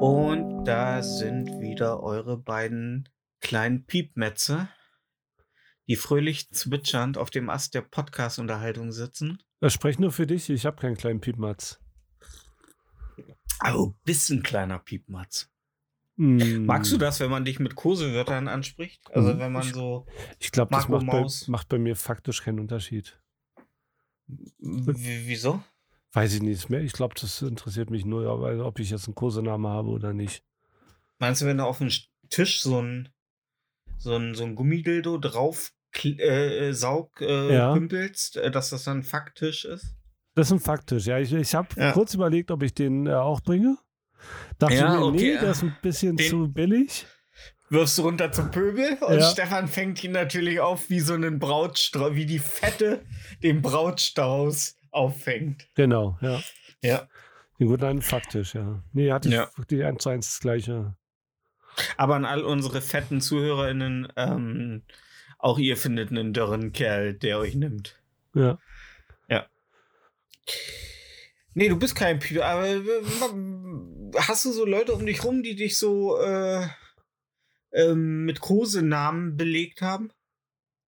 Und da sind wieder eure beiden kleinen Piepmetze, die fröhlich zwitschernd auf dem Ast der Podcast-Unterhaltung sitzen. Das spricht nur für dich. Ich habe keinen kleinen Piepmatz. Oh, bist ein kleiner Piepmatz. Hm, Magst du das, wenn man dich mit Kosewörtern anspricht? Also Mhm. wenn man Ich- so, Ich glaube, das macht bei, macht bei mir faktisch keinen Unterschied. w- wieso? Weiß ich nicht mehr. Ich glaube, das interessiert mich nur, aber ob ich jetzt einen Kosename habe oder nicht. Meinst du, wenn du auf den Tisch so ein, so ein, so ein Gummidildo drauf kl- äh, saug äh, Ja. pümpelst, äh, dass das dann faktisch ist? Das ist ein faktisch. Ja, ich, ich habe Ja. kurz überlegt, ob ich den äh, auch bringe. Dachte Ja, mir, okay, nee, das ist ein bisschen Den- zu billig. wirfst du runter zum Pöbel und Ja. Stefan fängt ihn natürlich auf wie so einen Brautstrauß, wie die Fette den Brautstrauß auffängt. Genau, ja. Ja. Den guten einen faktisch, ja. Nee, hatte ich Ja. wirklich eins zu eins das gleiche. Aber an all unsere fetten ZuhörerInnen, ähm, auch ihr findet einen dürren Kerl, der euch nimmt. Ja. Nee, du bist kein Pieper, aber äh, hast du so Leute um dich rum, die dich so äh, ähm, mit Kosenamen belegt haben?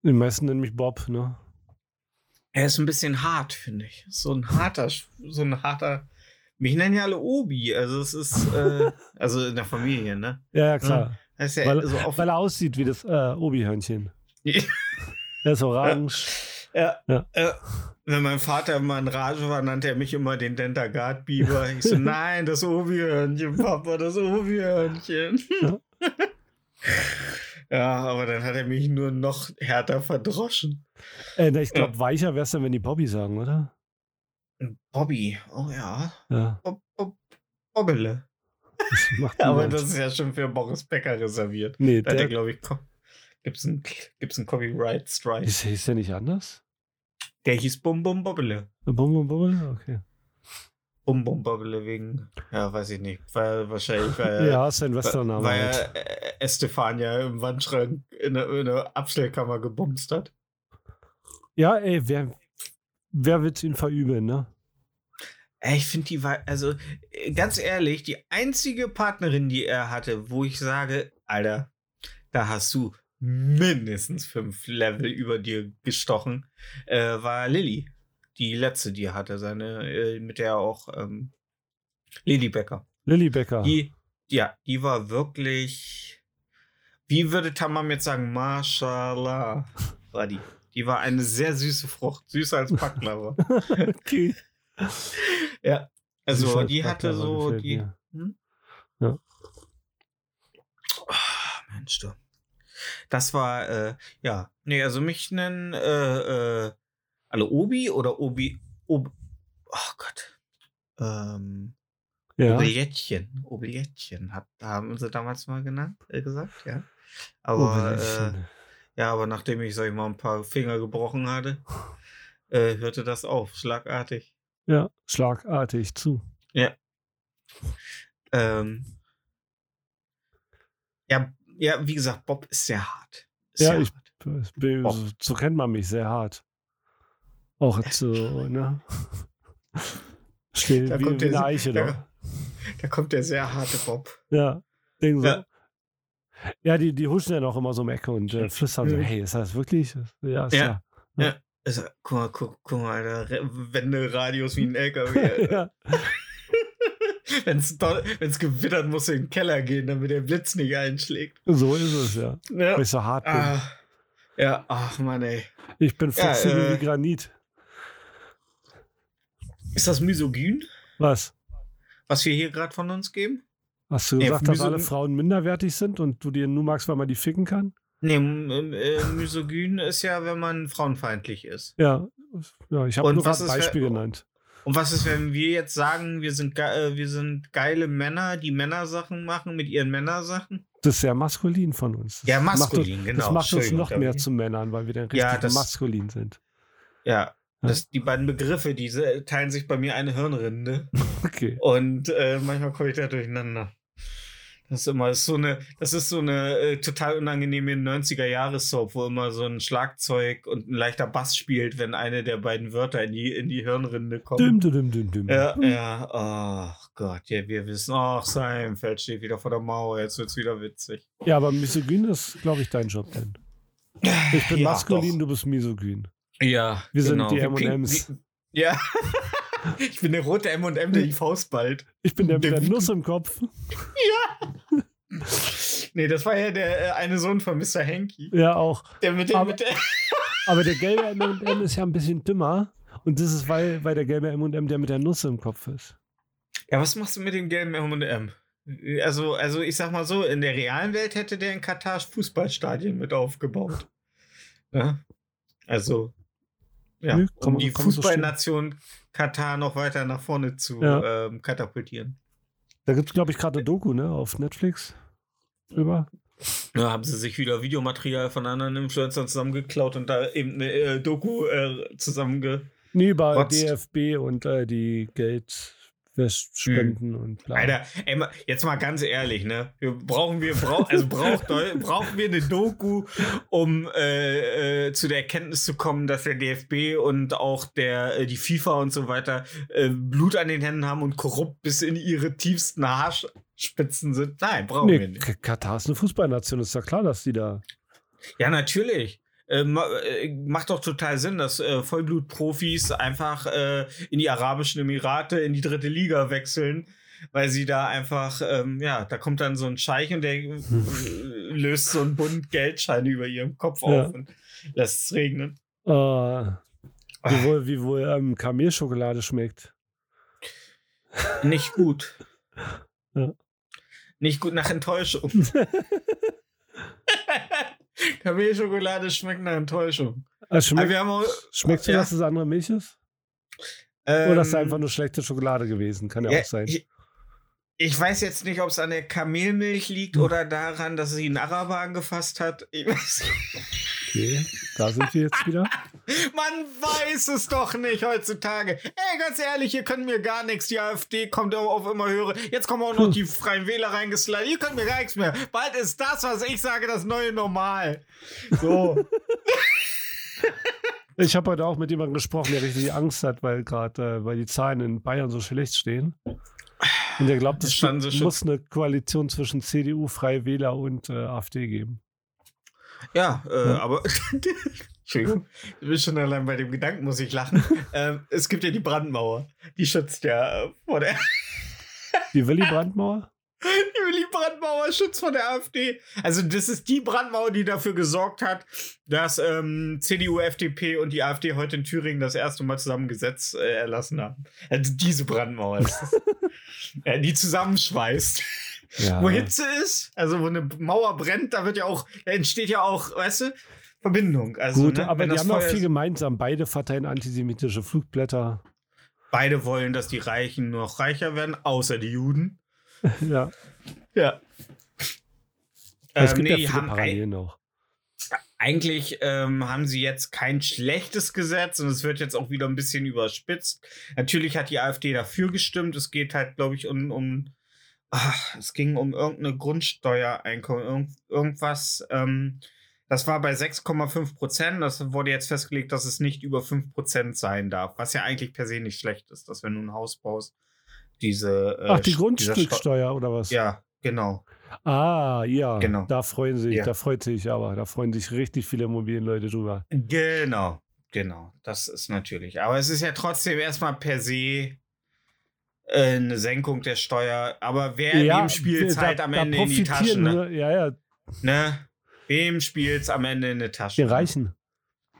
Die meisten nennen mich Bob, ne? Er ist ein bisschen hart, finde ich. So ein harter, so ein harter. Mich nennen ja alle Obi, also es ist, äh, also in der Familie, ne? Ja, ja, klar. Ja Weil, so weil er aussieht wie das äh, Obi-Hörnchen. Ja. Er ist orange. ja, Ja. Äh, wenn mein Vater immer in Rage war, nannte er mich immer den Dentagard-Biber. Ich so, nein, das Obi-Hörnchen, Papa, das Obi-Hörnchen. Ja. ja, aber dann hat er mich nur noch härter verdroschen. Äh, ich glaube, weicher wär's dann, wenn die Bobby sagen, oder? Bobby, oh ja, Ja, Bob, Bob, Bobbele. das Aber das ist ja schon für Boris Becker reserviert. Nee, Da hat er, der, glaube ich, gibt es einen, gibt's einen Copyright Strike. ist, ist der nicht anders? Der hieß Bum Bum Bobbele. Bum, bum, bum, okay. Bum Bum Bobbele wegen, ja, weiß ich nicht, weil wahrscheinlich, weil, Ja, ist ein Westername. weil Halt. äh, Estefania im Wandschrank in der, in der Abstellkammer gebumst hat. Ja, ey, wer, wer wird ihn verübeln, ne? Ey, Ich finde die war, also ganz ehrlich, die einzige Partnerin, die er hatte, wo ich sage, Alter, da hast du mindestens fünf Level über dir gestochen, äh, war Lilly. Die letzte, die er hatte, seine, äh, mit der er auch ähm, Lilly Becker. Lilly Becker. Die, ja, die war wirklich, wie würde Tamam jetzt sagen, Mashallah, war die. Die war eine sehr süße Frucht, süßer als Baklava. okay. ja, also die hatte so die. Hm? Ja. Ah, Mensch, du. Das war, äh, ja. Nee, also mich nennen äh, äh, alle Obi oder Obi. Ob, oh Gott. Ähm, Ja. Obilettchen. Obilettchen hat, haben sie damals mal genannt, äh, gesagt, ja. Aber, äh, ja, aber nachdem ich, sag ich mal, ein paar Finger gebrochen hatte, äh, hörte das auf, schlagartig. ja, schlagartig zu. Ähm, ja, ja, wie gesagt, Bob ist sehr hart. Ist Ja, sehr ich- hart. Bob. So, kennt man mich sehr hart. Auch so, ne? Still Da wie, kommt wie der- eine Eiche da-. Da kommt der sehr harte Bob. Ja, Ding so. Ja. Ja, die, die huschen ja noch immer so um Ecke und äh, flüstern so, Mhm. hey, ist das wirklich? Ja, ist Ja. ja. Also, guck mal, guck, guck mal, Alter, Wenderadius wie ein LKW. ja. Wenn's, do- wenn's gewittert, muss in den Keller gehen, damit der Blitz nicht einschlägt. So ist es, ja. Ja, Weil ich so hart bin. ah, ja ach Mann, ey. Ich bin Ja, flexibel äh, wie Granit. Ist das misogyn, Was? was wir hier gerade von uns geben? Hast du Ja, gesagt, dass Miso- alle Frauen minderwertig sind und du dir nur magst, weil man die ficken kann? Nee, äh, misogyn ist ja, wenn man frauenfeindlich ist. Ja. Ja, ich habe nur was ein Beispiel genannt. Und was ist, wenn wir jetzt sagen, wir sind, äh, wir sind geile Männer, die Männersachen machen mit ihren Männersachen? Das ist sehr maskulin von uns. Das Ja, macht maskulin, uns, genau. Das macht uns Entschuldigung, noch mehr zu Männern, weil wir dann richtig Ja, das- maskulin sind. Ja. Das, die beiden Begriffe, diese teilen sich bei mir eine Hirnrinde. Okay. Und äh, manchmal komme ich da durcheinander. Das ist immer so eine, das ist so eine äh, total unangenehme 90er-Jahres-Soap, wo immer so ein Schlagzeug und ein leichter Bass spielt, wenn eine der beiden Wörter in die, in die Hirnrinde kommt. Düm, düm, düm, düm. Ja, ja, ach Gott, ja, wir wissen, ach, Seinfeld steht wieder vor der Mauer, jetzt wird's wieder witzig. Ja, aber misogyn ist, glaube ich, dein Job denn. Ich bin Ja, maskulin, doch. du bist misogyn. Ja, Wir sind genau. die Wie pink- M&Ms. Ja. ich bin der rote M&M, der die Faust ballt. Ich bin der mit der Nuss im Kopf. Nee, das war ja der äh, eine Sohn von Mr. Hanky. Ja, auch. Der mit dem, Aber- mit der Aber der gelbe M&M ist ja ein bisschen dümmer. Und das ist, weil, weil der gelbe M&M der mit der Nuss im Kopf ist. Ja, was machst du mit dem gelben M&M? Also, also ich sag mal so, in der realen Welt hätte der in Katar Fußballstadien mit aufgebaut. Ja? Also, ja, Nö, um die so Fußballnation Katar noch weiter nach vorne zu Ja. ähm, katapultieren. Da gibt es, glaube ich, gerade eine Doku, ne, auf Netflix. Drüber. Ja, haben sie sich wieder Videomaterial von anderen Influencern zusammengeklaut und da eben eine äh, Doku äh, zusammenge... Nee, über Rotzt. DFB und äh, die Geldspenden und bla. Alter, ey, jetzt mal ganz ehrlich, ne? Wir brauchen wir, brauch, also braucht, brauchen wir eine Doku, um äh, äh, zu der Erkenntnis zu kommen, dass der DFB und auch der, äh, die FIFA und so weiter äh, Blut an den Händen haben und korrupt bis in ihre tiefsten Haarspitzen sind. Nein, brauchen wir Nee, nicht. K- Katar ist eine Fußballnation, ist ja klar, dass die da. Ja, natürlich. Äh, äh, macht doch total Sinn, dass äh, Vollblutprofis einfach äh, in die Arabischen Emirate, in die dritte Liga wechseln, weil sie da einfach, ähm, ja, da kommt dann so ein Scheich und der äh, löst so einen Bund Geldscheine über ihrem Kopf Ja. auf und lässt es regnen. Äh, wie wohl, wie wohl ähm, Kamelschokolade schmeckt. Nicht gut. Ja. Nicht gut nach Enttäuschung. Kamelschokolade schmeckt nach Enttäuschung. Aber schmeckt, auch, schmeckt ja. dass es andere Milch ist? Oder ist es ähm, einfach nur schlechte Schokolade gewesen? Kann ja, Ja, auch sein. Ich, ich weiß jetzt nicht, ob es an der Kamelmilch liegt Hm. oder daran, dass sie einen Araber angefasst hat. Ich weiß, Okay, da sind wir jetzt wieder. man weiß es doch nicht heutzutage. Ey, ganz ehrlich, hier können wir gar nichts. Die AfD kommt auf immer höhere. Jetzt kommen auch noch die Freien Wähler reingeslidet. Hier können wir gar nichts mehr. Bald ist das, was ich sage, das neue Normal. So. Ich habe heute auch mit jemandem gesprochen, der richtig Angst hat, weil gerade, äh, weil die Zahlen in Bayern so schlecht stehen. Und der glaubt, es so muss eine Koalition zwischen CDU, Freie Wähler und äh, AfD geben. Ja, äh, Ja. aber. Entschuldigung, ich bin schon allein bei dem Gedanken, muss ich lachen. ähm, es gibt ja die Brandmauer. Die schützt ja äh, vor der. Die Willy-Brandt-Mauer? Die Willy-Brandt-Mauer schützt vor der AfD. Also, das ist die Brandmauer, die dafür gesorgt hat, dass ähm, CDU, FDP und die AfD heute in Thüringen das erste Mal zusammen Gesetz äh, erlassen haben. Also, diese Brandmauer ist das. ja, die zusammenschweißt. Ja. Wo Hitze ist, also wo eine Mauer brennt, da wird ja auch, da entsteht ja auch, weißt du, Verbindung. Also, Gut, ne, aber die haben auch Feuer viel ist- gemeinsam. Beide verteilen antisemitische Flugblätter. Beide wollen, dass die Reichen noch reicher werden, außer die Juden. ja. Ja. es Ähm, gibt nee, ja viele Parallelen auch. eigentlich ähm, haben sie jetzt kein schlechtes Gesetz und es wird jetzt auch wieder ein bisschen überspitzt. Natürlich hat die AfD dafür gestimmt. Es geht halt, glaube ich, um, um ach, es ging um irgendeine Grundsteuereinkommen, irgend, irgendwas. Ähm, das war bei 6,5 Prozent. Das wurde jetzt festgelegt, dass es nicht über 5 Prozent sein darf, was ja eigentlich per se nicht schlecht ist, dass wenn du ein Haus baust, diese. äh, Ach, die Grundstücksteuer oder was? Ja, genau. Ah, ja. Genau. Da freuen sich, Ja. da freut sich aber, da freuen sich richtig viele Immobilienleute drüber. Genau, genau. Das ist natürlich. Aber es ist ja trotzdem erstmal per se äh, eine Senkung der Steuer. Aber wer spielt es da- halt am da Ende in die Taschen? Ne? nur- Ja, ja, ne? Wem spielt es am Ende in die Tasche? die Reichen.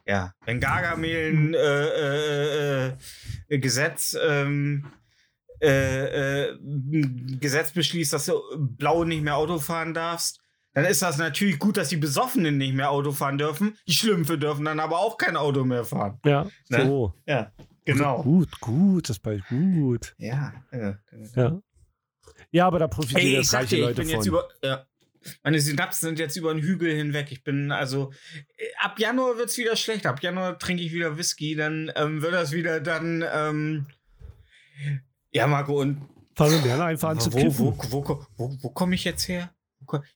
Ja. Wenn Gargamel ein äh, äh, äh, Gesetz, ähm, äh, äh, Gesetz beschließt, dass du blau nicht mehr Auto fahren darfst, dann ist das natürlich gut, dass die Besoffenen nicht mehr Auto fahren dürfen. Die Schlümpfe dürfen dann aber auch kein Auto mehr fahren. Ja, Ne? so. Ja, genau. Gut, gut, das war gut. Ja, ja. Ja. Ja, aber da profitieren Ey, ich jetzt reiche ich Leute bin von. jetzt über. Ja. Meine Synapsen sind jetzt über den Hügel hinweg. Ich bin also äh, ab Januar wird es wieder schlecht. Ab Januar trinke ich wieder Whisky, dann ähm, wird das wieder dann. Ähm, ja, Marco, und Fangen wir einfach an zu wo, kiffen. wo, wo, wo, wo komme ich jetzt her?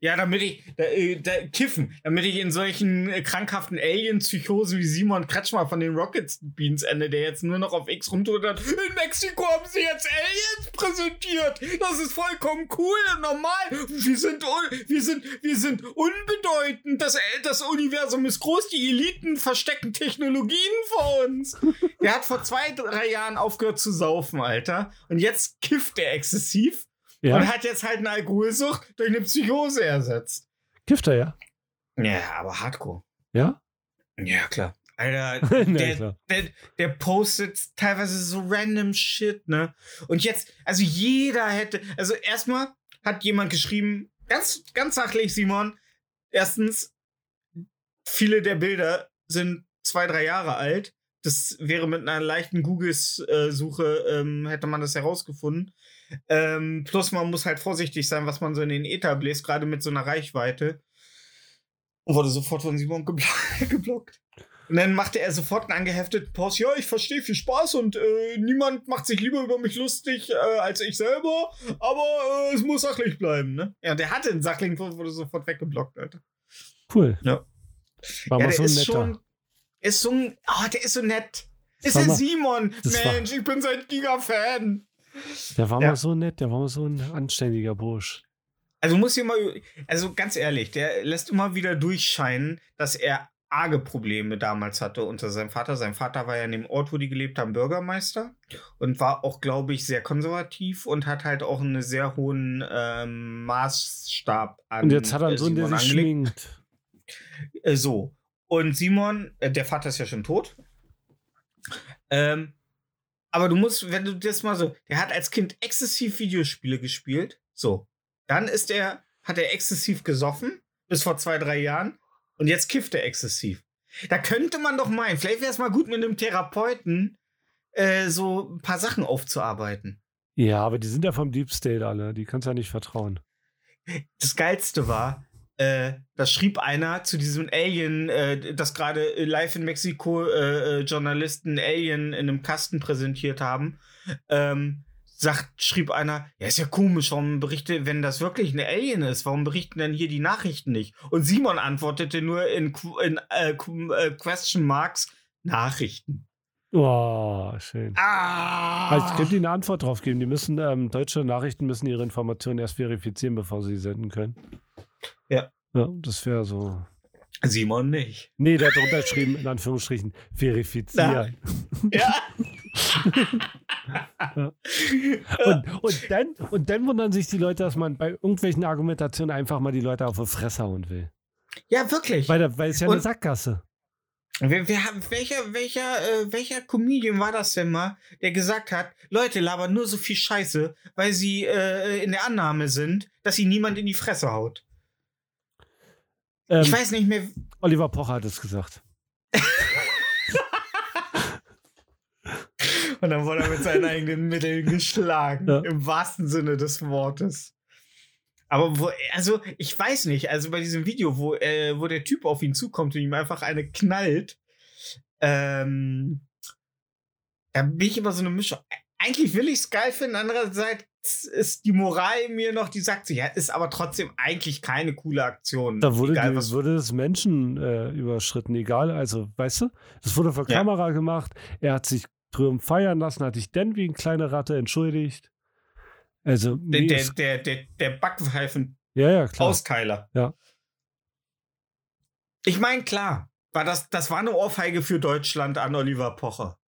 Ja, damit ich, da, äh, da, kiffen, damit ich in solchen äh, krankhaften Alien-Psychosen wie Simon Kretschmer von den Rocket Beans ende, der jetzt nur noch auf X rumtut. In Mexiko haben sie jetzt Aliens präsentiert. Das ist vollkommen cool und normal. Wir sind, wir sind, wir sind unbedeutend. Das, äh, das Universum ist groß. Die Eliten verstecken Technologien vor uns. Der hat vor zwei, drei Jahren aufgehört zu saufen, Alter. Und jetzt kifft er exzessiv und Ja, hat jetzt halt eine Alkoholsucht durch eine Psychose ersetzt. kifft er ja. Ja, aber hardcore. Ja? Ja, klar. Alter, der, der, der postet teilweise so random Shit, ne? Und jetzt, also jeder hätte, also erstmal hat jemand geschrieben, ganz, ganz sachlich, Simon, erstens, viele der Bilder sind zwei, drei Jahre alt. Das wäre mit einer leichten Google-Suche, ähm, hätte man das herausgefunden. Ähm, plus man muss halt vorsichtig sein, was man so in den Ether bläst, gerade mit so einer Reichweite. Und wurde sofort von Simon geblo geblockt. Und dann machte er sofort einen angehefteten Post. Ja, ich verstehe viel Spaß und äh, niemand macht sich lieber über mich lustig äh, als ich selber, aber äh, es muss sachlich bleiben, ne? Ja, der hatte einen sachlichen Post, wurde sofort weggeblockt, Alter. Cool. Ja. War ja, der so ist netter. schon, ist so ein, oh, der ist so nett. Ist der Simon? Mensch, ich bin sein Giga-Fan. Der war Ja. mal so nett, der war mal so ein anständiger Bursch. Also muss hier mal, also ganz ehrlich, der lässt immer wieder durchscheinen, dass er arge Probleme damals hatte unter seinem Vater. Sein Vater war ja in dem Ort, wo die gelebt haben, Bürgermeister und war auch, glaube ich, sehr konservativ und hat halt auch einen sehr hohen ähm, Maßstab an. Und jetzt hat er einen äh, Sohn, der sich schminkt. Äh, so. Und Simon, äh, der Vater ist ja schon tot. Ähm, aber du musst, wenn du das mal so, der hat als Kind exzessiv Videospiele gespielt. So. Dann ist er, hat er exzessiv gesoffen, bis vor zwei, drei Jahren. Und jetzt kifft er exzessiv. Da könnte man doch meinen, vielleicht wäre es mal gut, mit einem Therapeuten äh, so ein paar Sachen aufzuarbeiten. Ja, aber die sind ja vom Deep State alle, die kannst du ja nicht vertrauen. das Geilste war, äh, das schrieb einer zu diesem Alien, äh, das gerade live in Mexiko äh, äh, Journalisten Alien in einem Kasten präsentiert haben. Ähm, sagt, schrieb einer, ja, ist ja komisch, warum berichte, wenn das wirklich ein Alien ist, warum berichten denn hier die Nachrichten nicht? Und Simon antwortete nur in, in äh, äh, Question Marks Nachrichten. Oh, schön. Ah! Also ich könnte Ihnen eine Antwort drauf geben. Die müssen, ähm, deutsche Nachrichten müssen ihre Informationen erst verifizieren, bevor sie sie senden können. Ja. Ja, das wäre so. Simon nicht. Nee, der hat drunter geschrieben, in Anführungsstrichen, verifizieren. Ja. Und, und, dann, und dann wundern sich die Leute, dass man bei irgendwelchen Argumentationen einfach mal die Leute auf die Fresse hauen will. ja, wirklich. Weil, da- weil es ja eine Und- Sackgasse. Wer, wer, hat- welcher, welcher, äh, welcher Comedian war das denn mal, der gesagt hat, Leute labern nur so viel Scheiße, weil sie äh, in der Annahme sind, dass sie niemand in die Fresse haut. Ähm, Ich weiß nicht mehr. Oliver Pocher hat es gesagt. Und dann wurde er mit seinen eigenen Mitteln geschlagen. Ja. Im wahrsten Sinne des Wortes. Aber wo, also, ich weiß nicht, also bei diesem Video, wo, äh, wo der Typ auf ihn zukommt und ihm einfach eine knallt, ähm, da bin ich immer so eine Mischung. Eigentlich will ich es geil finden, andererseits ist die Moral mir noch, die sagt sich, ja, ist aber trotzdem eigentlich keine coole Aktion. Da wurde, Egal, die, wurde das Menschen äh, überschritten, egal. Also, weißt du, das wurde vor Ja. Kamera gemacht. Er hat sich drüben feiern lassen, hat sich dann wie eine kleine Ratte entschuldigt. Also, der, der, der, der, der Backpfeifen ja, ja, klar. Austeiler. Ja. Ich meine, klar, war das, das war eine Ohrfeige für Deutschland an Oliver Pocher.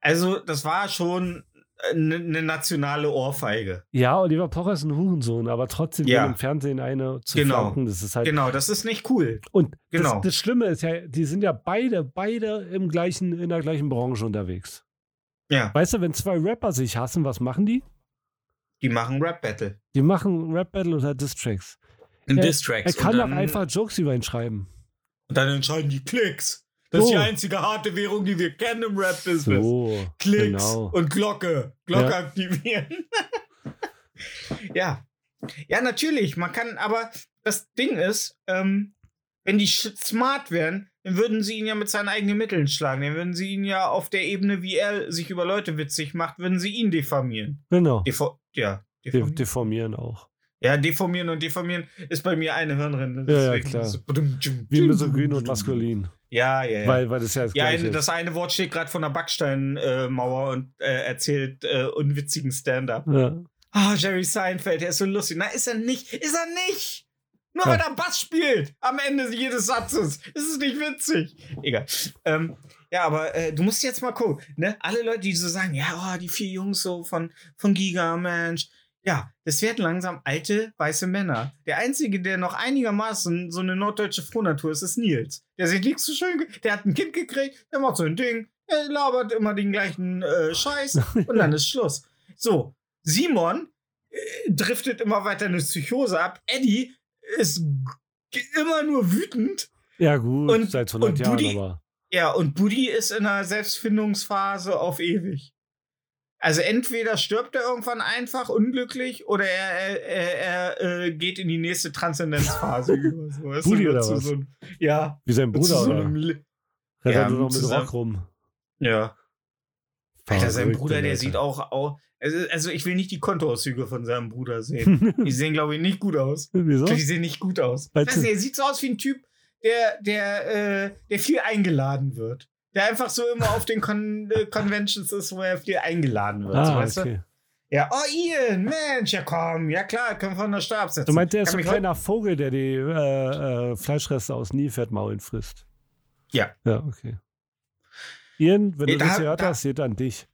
Also, das war schon eine, eine nationale Ohrfeige. Ja, Oliver Pocher ist ein Hurensohn, aber trotzdem Ja. im Fernsehen eine zu Genau. flanken, das ist halt. Genau, das ist nicht cool. Und Genau. das, das Schlimme ist ja, die sind ja beide, beide im gleichen, in der gleichen Branche unterwegs. Ja, Weißt du, wenn zwei Rapper sich hassen, was machen die? die machen Rap-Battle. Die machen Rap-Battle oder Er- Distracks. Er kann doch einfach Jokes über ihn schreiben. Und dann entscheiden die Klicks. Das ist So. die einzige harte Währung, die wir kennen im Rap-Business. So, Klicks genau. und Glocke. Glocke Ja. aktivieren. ja. Ja, natürlich. Man kann, aber das Ding ist, ähm, wenn die smart wären, dann würden sie ihn ja mit seinen eigenen Mitteln schlagen. Dann würden sie ihn ja auf der Ebene, wie er sich über Leute witzig macht, würden sie ihn diffamieren. Genau. Defo ja, De deformieren. deformieren auch. ja, deformieren und deformieren ist bei mir eine Hirnrinde. Ja, ja, klar. so Wie tschum, misogyn und maskulin. Ja, ja, ja. Weil, weil das ja das ja, ist. das eine Wort steht gerade von der Backsteinmauer und äh, erzählt äh, unwitzigen Stand-up. Ja. Ah, Jerry Seinfeld, der ist so lustig. Na, ist er nicht. Ist er nicht. Nur Ja. weil er Bass spielt am Ende jedes Satzes. Ist es nicht witzig. Egal. Ähm, ja, aber äh, du musst jetzt mal gucken. Ne? Alle Leute, die so sagen, ja, oh, die vier Jungs so von, von Giga, Mensch. Ja, das werden langsam alte, weiße Männer. Der Einzige, der noch einigermaßen so eine norddeutsche Frohnatur ist, ist Nils. Der sieht nicht so schön, der hat ein Kind gekriegt, der macht so ein Ding, er labert immer den gleichen äh, Scheiß und dann ist Schluss. So, Simon äh, driftet immer weiter in eine Psychose ab. Eddie ist immer nur wütend. ja, gut, Und- seit 100 und Jahren, Buddy- aber. Ja, und Buddy ist in einer Selbstfindungsphase auf ewig. Also entweder stirbt er irgendwann einfach unglücklich oder er, er, er, er äh, geht in die nächste Transzendenzphase über. So, weißt oder was? So ein, ja, Wie sein Bruder, so oder? Rennt Ja, nur noch mit Rock rum. ja. Alter, sein Bruder, der sieht auch, auch also, also ich will nicht die Kontoauszüge von seinem Bruder sehen. Die sehen, glaube ich, nicht gut aus. Wieso? Die sehen nicht gut aus. Weißt du, er sieht so aus wie ein Typ, der, der, äh, der viel eingeladen wird. Der einfach so immer auf den Con äh, Conventions ist, wo er viel eingeladen wird. so, Ah, weißt du? okay. Ja, oh Ian, Mensch, ja komm, ja klar, können wir von der Stab setzen. Du meinst, der ist so ein kleiner Vogel, der die äh, äh, Fleischreste aus Nilpferdmaulen frisst. Ja. Ja, okay. Ian, wenn Nee, du da- das gehört da- hast, seht an dich.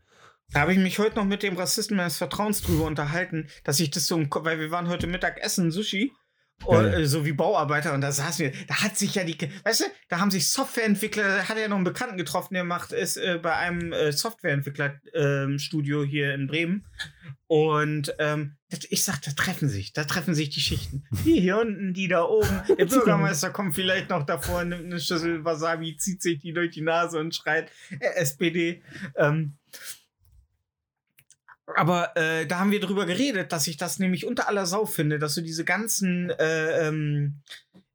Da habe ich mich heute noch mit dem Rassisten meines Vertrauens drüber unterhalten, dass ich das so weil wir waren heute Mittag essen, Sushi. Und, Geil. äh, so wie Bauarbeiter und da saßen wir, da hat sich ja die, weißt du, da haben sich Softwareentwickler, da hat er noch einen Bekannten getroffen, der macht ist äh, bei einem äh, Softwareentwickler-Studio hier in Bremen. Und ähm, ich sag, da treffen sich, da treffen sich die Schichten. Die hier unten, die da oben. Der Bürgermeister kommt vielleicht noch davor, nimmt eine Schüssel Wasabi, zieht sich die durch die Nase und schreit äh, SPD. Ähm, aber äh, da haben wir drüber geredet, dass ich das nämlich unter aller Sau finde, dass so diese ganzen, äh, ähm,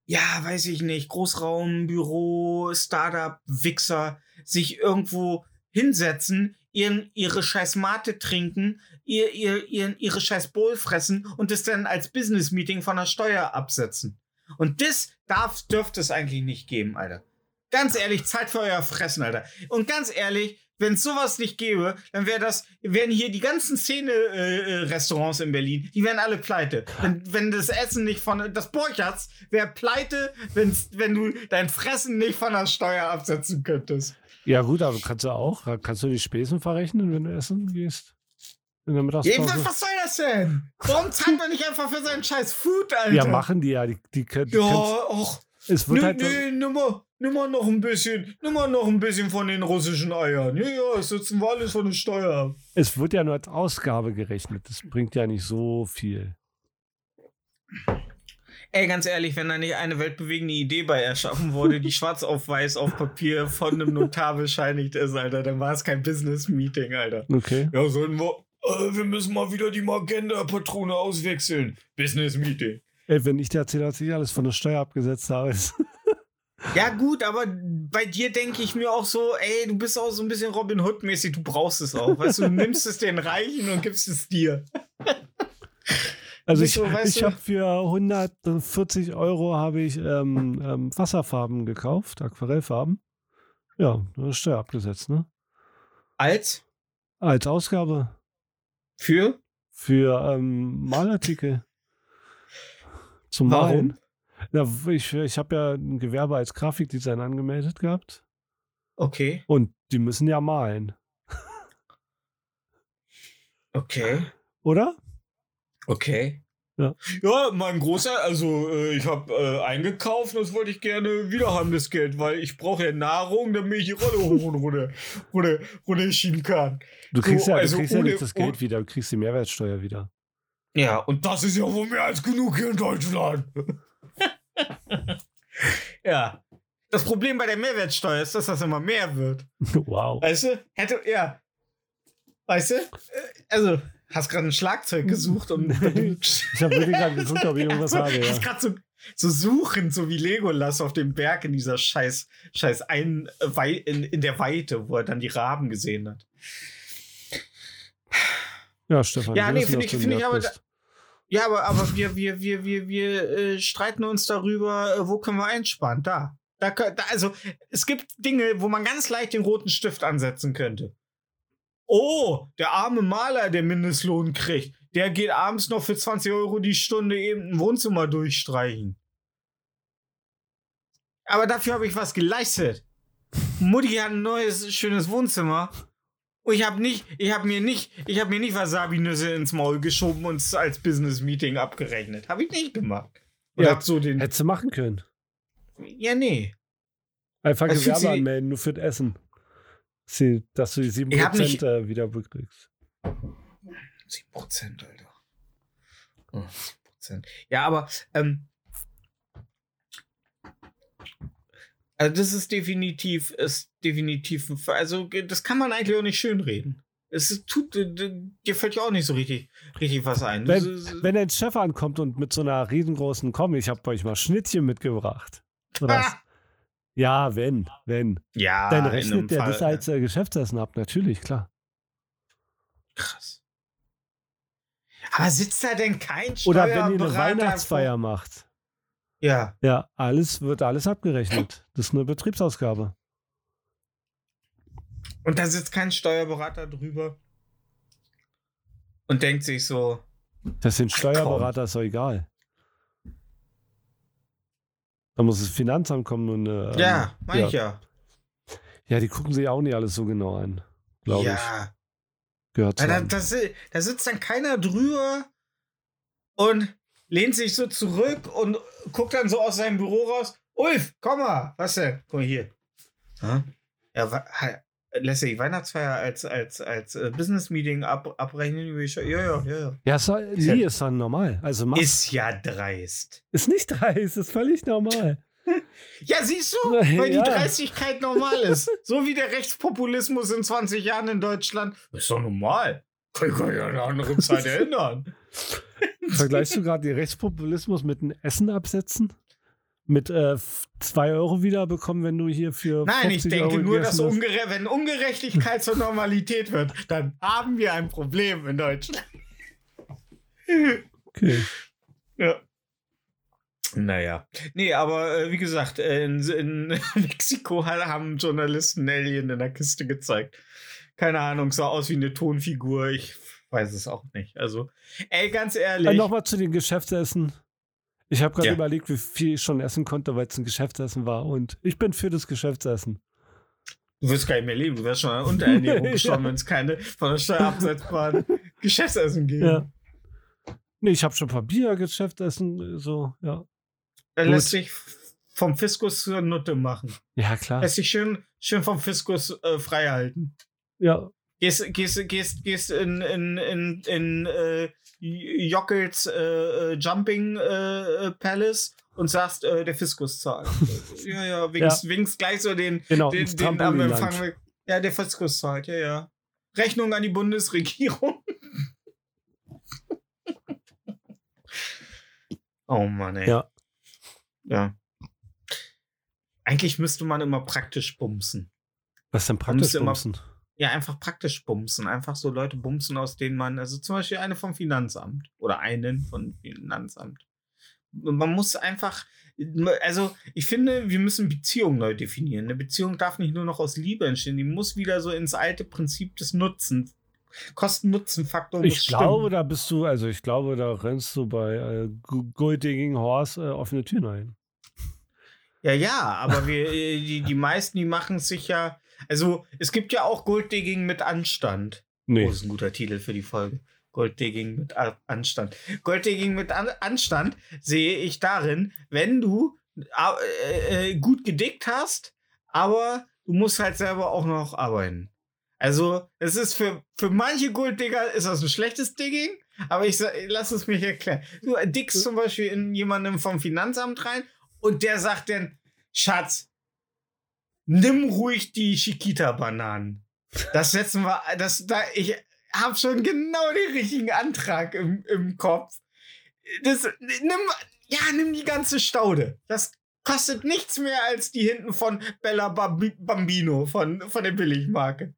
ja, weiß ich nicht, Großraum, Büro, Startup-Wichser sich irgendwo hinsetzen, ihren, ihre scheiß Mate trinken, ihr, ihr, ihren, ihre scheiß Bowl fressen und das dann als Business-Meeting von der Steuer absetzen. Und das darf, dürfte es eigentlich nicht geben, Alter. Ganz ehrlich, zahlt für euer Fressen, Alter. Und ganz ehrlich, wenn es sowas nicht gäbe, dann wäre das, wären hier die ganzen Szene-Restaurants in Berlin, die wären alle pleite. Wenn, wenn das Essen nicht von, das Borchards wäre pleite, wenn's, wenn du dein Fressen nicht von der Steuer absetzen könntest. Ja, gut, aber kannst du auch, kannst du die Spesen verrechnen, wenn du essen gehst? In der Ja, Mittagspause? was, was soll das denn? Warum zahlt man nicht einfach für seinen scheiß Food, Alter? Ja, machen die ja. Die, die, die Ja, och. es wird Nee, halt. nimm mal, nimm mal noch ein bisschen, nimm mal noch ein bisschen von den russischen Eiern. Ja, ja, das sitzen wir alles von der Steuer ab. Es wird ja nur als Ausgabe gerechnet. Das bringt ja nicht so viel. Ey, ganz ehrlich, wenn da nicht eine weltbewegende Idee bei erschaffen wurde, die schwarz auf weiß auf Papier von einem Notar bescheinigt ist, Alter, dann war es kein Business-Meeting, Alter. Okay. Ja, sollen wir, äh, wir müssen mal wieder die Magenta-Patrone auswechseln. Business-Meeting. Ey, wenn ich dir erzähle, dass ich alles von der Steuer abgesetzt habe, ist. Ja, gut, aber bei dir denke ich mir auch so, ey, du bist auch so ein bisschen Robin Hood-mäßig, du brauchst es auch. Weißt du, du nimmst es den Reichen und gibst es dir. Also ich, ich habe für 140 Euro habe ich ähm, ähm, Wasserfarben gekauft, Aquarellfarben. Ja, da ist Steuer abgesetzt, ne? Als? Als Ausgabe Für? für ähm, Malartikel. Zum Warum? Malen. Ja, ich ich habe ja ein Gewerbe als Grafikdesigner angemeldet gehabt Okay, und die müssen ja malen, okay. oder? Okay. Ja. Ja, mein Großer, also äh, ich habe äh, eingekauft und das wollte ich gerne wieder haben, das Geld, weil ich brauche ja Nahrung, damit ich die Rolle hoch und runter, runter, runter schieben kann. Du kriegst, So, ja, du also kriegst ja ohne- nicht das Geld wieder, du kriegst die Mehrwertsteuer wieder. Ja, und das ist ja wohl mehr als genug hier in Deutschland. ja. Das Problem bei der Mehrwertsteuer ist, dass das immer mehr wird. Wow. Weißt du? Hätte, ja. Weißt du? Äh, Also, Hast gerade ein Schlagzeug gesucht und Ich habe wirklich gerade gesucht, ob ich irgendwas habe. Ja. Hast gerade so, so suchen, so wie Legolas auf dem Berg in dieser scheiß, scheiß ein, in, in der Weite, wo er dann die Raben gesehen hat. ja, Stefan. Ja, nee, finde ich- finde ich aber bist. Ja, aber, aber wir, wir, wir, wir, wir äh, streiten uns darüber, äh, wo können wir einsparen. Da. Da, da. Also, es gibt Dinge, wo man ganz leicht den roten Stift ansetzen könnte. Oh, der arme Maler, der Mindestlohn kriegt, der geht abends noch für 20 Euro die Stunde eben ein Wohnzimmer durchstreichen. Aber dafür habe ich was geleistet. Mutti hat ein neues, schönes Wohnzimmer. Ich habe nicht, ich habe mir nicht, ich habe mir nicht Wasabi-Nüsse ins Maul geschoben und es als Business-Meeting abgerechnet. Habe ich nicht gemacht. Oder Ja, so den. Hättest du machen können. Ja, nee. Einfach Also Gewerbe anmelden, nur für das Essen. Sie, dass du die 7% Ich nicht- äh, wieder bekriegst. 7%, Alter. Oh, 7%. Ja, aber, ähm, also das ist definitiv, ist definitiv, also das kann man eigentlich auch nicht schönreden. Es tut, äh, dir fällt ja auch nicht so richtig, richtig was ein. Wenn- ist- Wenn ein Chef ankommt und mit so einer riesengroßen Komm, ich habe euch mal Schnittchen mitgebracht. Oder Ah! Ja, wenn, wenn. ja, Dann rechnet der Fall, das als äh, Geschäftsessen ab, natürlich, klar. Krass. Aber sitzt da denn kein Oder wenn ihr eine Steuerberater Weihnachtsfeier vor- macht. Ja, Ja, alles wird alles abgerechnet. Das ist eine Betriebsausgabe. und da sitzt kein Steuerberater drüber und denkt sich so, Das sind Steuerberater, ist doch egal. Da muss das Finanzamt kommen und. Äh, ja, ähm, meine ich ja. Ja, die gucken sich auch nicht alles so genau an. Glaube ich. Ja, Gehört Ja, da, zu. da, si- da sitzt dann keiner drüber und lehnt sich so zurück und guckt dann so aus seinem Büro raus. Ulf, komm mal, was denn? Guck mal hier. Hä? Ja, lässt die Weihnachtsfeier als, als, als äh, Business-Meeting ab, abrechnen? Ja, ja, ja, ja. Ja, ist, doch- nee, ist dann normal. Also mach, ist, Ist ja dreist. nicht dreist, ist völlig normal. Ja, siehst du, weil Ja. die Dreistigkeit normal ist. So wie der Rechtspopulismus in 20 Jahren in Deutschland. Ist doch normal. Kann ich eine andere Zeit erinnern. Vergleichst du gerade den Rechtspopulismus mit dem Essen absetzen? Mit 2 Euro wieder bekommen, wenn du hier für. Nein, ich 50 denke Euro nur, dass? Ungere wenn Ungerechtigkeit zur Normalität wird, dann haben wir ein Problem in Deutschland. Okay. Ja. Naja. Nee, aber äh, wie gesagt, äh, in, in Mexiko ha- haben Journalisten Alien in der Kiste gezeigt. Keine Ahnung, sah aus wie eine Tonfigur. Ich weiß es auch nicht. Also, ey, ganz ehrlich. Nochmal zu den Geschäftsessen. Ich habe gerade Ja. überlegt, wie viel ich schon essen konnte, weil es ein Geschäftsessen war. Und ich bin für das Geschäftsessen. Du wirst gar nicht mehr leben. Du wärst schon an Unterernährung Ja. gestorben, wenn es keine von der Steuer absetzbaren Geschäftsessen gibt. Ja. Nee, ich habe schon Papier, Geschäftsessen, so, ja. Er Gut. lässt sich vom Fiskus zur Nutte machen. Ja, klar. Lässt sich schön, schön vom Fiskus äh, frei halten. Ja, Gehst, gehst, gehst, gehst in, in, in, in äh, Jockels äh, äh, Jumping äh, äh, Palace und sagst, äh, der Fiskus zahlt. ja, ja, winkst, winkst gleich so den, genau. den, den am. Empfang. Ja, der Fiskus zahlt, ja, ja. Rechnung an die Bundesregierung. oh Mann, ey. Ja. Ja. Eigentlich müsste man immer praktisch bumsen. Was denn praktisch müsste immer- bumsen? Ja, einfach praktisch bumsen. Einfach so Leute bumsen, aus denen man, also zum Beispiel eine vom Finanzamt oder einen von Finanzamt. Man muss einfach, also ich finde, wir müssen Beziehungen neu definieren. Eine Beziehung darf nicht nur noch aus Liebe entstehen, die muss wieder so ins alte Prinzip des Nutzen, Kosten-Nutzen-Faktor. Ich glaube, stimmen. da bist du, also ich glaube, da rennst du bei äh, Gold Digging Horse äh, offene Türen ein. Ja, ja, aber wir, äh, die, die meisten, die machen es sich ja, also es gibt ja auch Golddigging mit Anstand. Nee. Oh, ist ein guter Titel für die Folge. Golddigging mit Anstand. Golddigging mit An Anstand sehe ich darin, wenn du äh, äh, gut gedickt hast, aber du musst halt selber auch noch arbeiten. Also, es ist für, für manche Golddigger ist das ein schlechtes Digging, aber ich lass es mich erklären. Du dickst zum Beispiel in jemandem vom Finanzamt rein und der sagt dann, Schatz, nimm ruhig die Chiquita-Bananen. Das setzen wir, das, da, ich, habe schon genau den richtigen Antrag im, im Kopf. Das, nimm, ja, nimm die ganze Staude. Das kostet nichts mehr als die hinten von Bella Bambi- Bambino von, von der Billigmarke.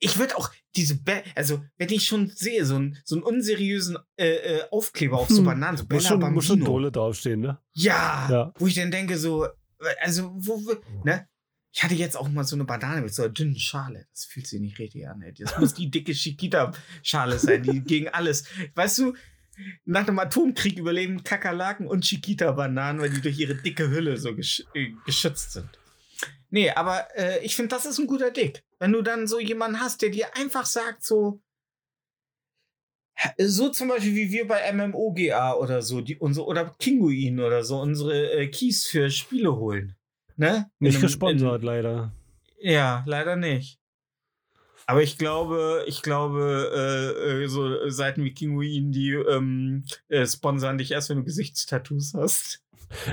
Ich würde auch diese, Be also wenn ich schon sehe, so, ein, so einen unseriösen äh, äh, Aufkleber auf so Hm. Bananen, so Muss Bella schon, muss schon Bambino. Dole draufstehen, ne? Ja, Ja. wo ich dann denke, so, also, wo, ne? Ich hatte jetzt auch mal so eine Banane mit so einer dünnen Schale. Das fühlt sich nicht richtig an, ey. Das muss die dicke Chiquita-Schale sein, die gegen alles. Weißt du, nach einem Atomkrieg überleben Kakerlaken und Chiquita-Bananen, weil die durch ihre dicke Hülle so gesch äh, geschützt sind. Nee, aber äh, ich finde, das ist ein guter Dick. Wenn du dann so jemanden hast, der dir einfach sagt, so, so zum Beispiel wie wir bei MMOGA oder so, die unsere, oder Kinguin oder so, unsere äh, Keys für Spiele holen. Ne? Nicht einem- gesponsert, leider. In, ja, leider nicht. Aber ich glaube, ich glaube, äh, äh, so Seiten wie Kinguin, die ähm, äh, sponsern dich erst, wenn du Gesichtstattoos hast.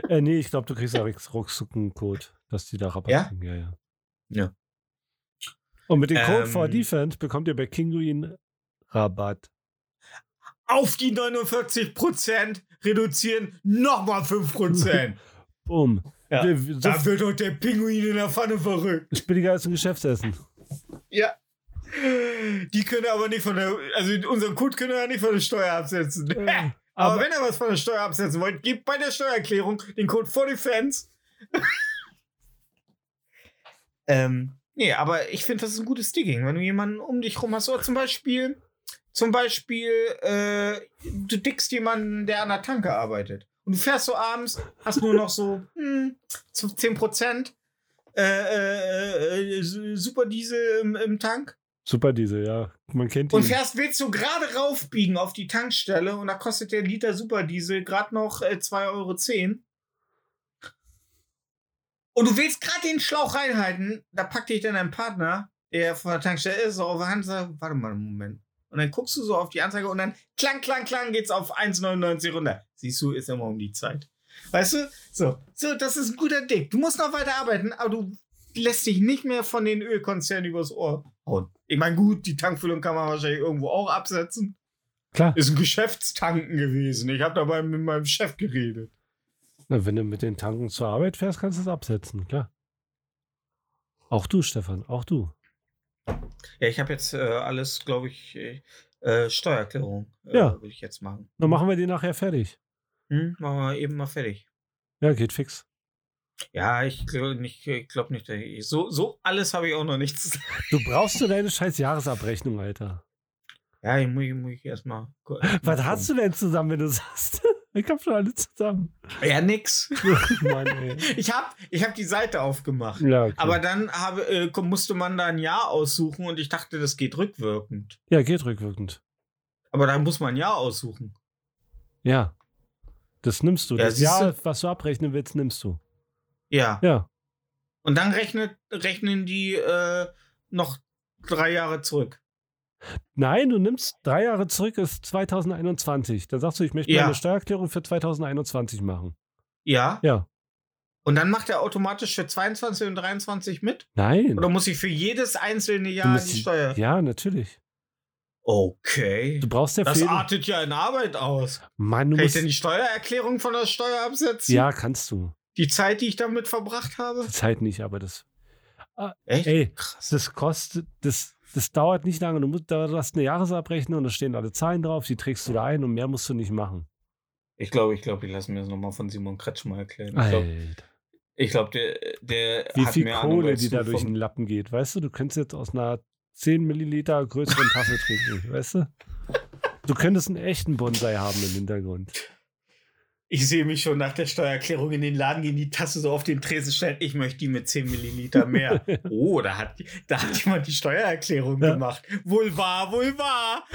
Äh, nee, ich glaube, du kriegst ja ruckzuck einen Code, dass die da Rabatt Ja? kriegen. Ja, ja. Ja. Und mit dem Code for Ähm. Defense bekommt ihr bei Kinguin Rabatt. Auf die 49% reduzieren nochmal 5%. Bumm. Ja. Da wird doch der Pinguin in der Pfanne verrückt. ist billiger als ein Geschäftsessen. Ja. Die können aber nicht von der, also unseren Code können wir ja nicht von der Steuer absetzen. Äh, aber, Aber, wenn ihr was von der Steuer absetzen wollt, gebt bei der Steuererklärung den Code for Defense. ähm, nee, aber ich finde, das ist ein gutes Digging, wenn du jemanden um dich rum hast. Oder zum Beispiel, zum Beispiel, äh, du dickst jemanden, der an der Tanke arbeitet. Und du fährst so abends, hast nur noch so hm, so 10% äh, äh, äh, Super Diesel im, im Tank. super Diesel, ja. Man kennt Und ihn. fährst, willst du gerade raufbiegen auf die Tankstelle und da kostet der Liter Superdiesel gerade noch äh, 2,10 Euro. Und du willst gerade den Schlauch reinhalten, da packt dich dann dein Partner, der von der Tankstelle ist, so auf der Hand und sagt, warte mal einen Moment. Und dann guckst du so auf die Anzeige und dann klang, klang, klang geht's auf 1,99 runter. Siehst du, ist immer um die Zeit. Weißt du? So, so, das ist ein guter Dick. Du musst noch weiter arbeiten, aber du lässt dich nicht mehr von den Ölkonzernen übers Ohr hauen. Ich meine, gut, die Tankfüllung kann man wahrscheinlich irgendwo auch absetzen. Klar. Ist ein Geschäftstanken gewesen. Ich habe dabei mit meinem Chef geredet. Na, wenn du mit den Tanken zur Arbeit fährst, kannst du es absetzen, klar. Auch du, Stefan, auch du. Ja, ich habe jetzt äh, alles, glaube ich, äh, Steuererklärung. Äh, Ja. Will ich jetzt machen. Dann machen wir die nachher fertig. Hm, machen wir eben mal fertig. Ja, geht fix. Ja, ich glaube nicht, ich glaub nicht, ich, so, so alles habe ich auch noch nicht zu sagen. Du brauchst du deine scheiß Jahresabrechnung, Alter. Ja, ich muss, muss ich erstmal. Was hast du denn zusammen, wenn du sagst? Ich hab schon alle zusammen. Ja, nix. Mann. Ich habe ich hab die Seite aufgemacht. Ja, okay. Aber dann habe, äh, musste man da ein Jahr aussuchen und ich dachte, das geht rückwirkend. ja, geht rückwirkend. Aber da muss man ein Jahr aussuchen. Ja. Das nimmst du. Ja, das Jahr, was du abrechnen willst, nimmst du. Ja. Ja. Und dann rechnet, rechnen die äh, noch drei Jahre zurück. Nein, du nimmst drei Jahre zurück, ist 2021. Da sagst du, ich möchte Ja. meine Steuererklärung für 2021 machen. Ja. Ja. Und dann macht er automatisch für 22 und 23 mit? Nein. Oder muss ich für jedes einzelne Jahr die- Steuer? Ja, natürlich. Okay. Du brauchst ja Das für jeden- artet ja in Arbeit aus. Mann, du Kann ich musst. denn die Steuererklärung von der Steuer absetzen? Ja, kannst du. Die Zeit, die ich damit verbracht habe? Die Zeit nicht, aber das. Echt? Ey, Krass. das kostet, das, das dauert nicht lange. Du, musst, du hast eine Jahresabrechnung und da stehen alle Zahlen drauf, die trägst du da ein und mehr musst du nicht machen. Ich glaube, ich glaube, ich lasse mir das nochmal von Simon Kretsch mal erklären. Ich glaube, Alter. ich glaub, der, der Wie hat viel mehr Ahnung Kohle, als die du da durch vom- den Lappen geht. Weißt du, du könntest jetzt aus einer 10 Milliliter größeren Tasse trinken, weißt du? Du könntest einen echten Bonsai haben im Hintergrund. Ich sehe mich schon nach der Steuererklärung in den Laden gehen, die Tasse so auf den Tresen stellen. Ich möchte die mit 10 Milliliter mehr. oh, da hat, da hat jemand die Steuererklärung Ja. gemacht. Wohl wahr, wohl wahr.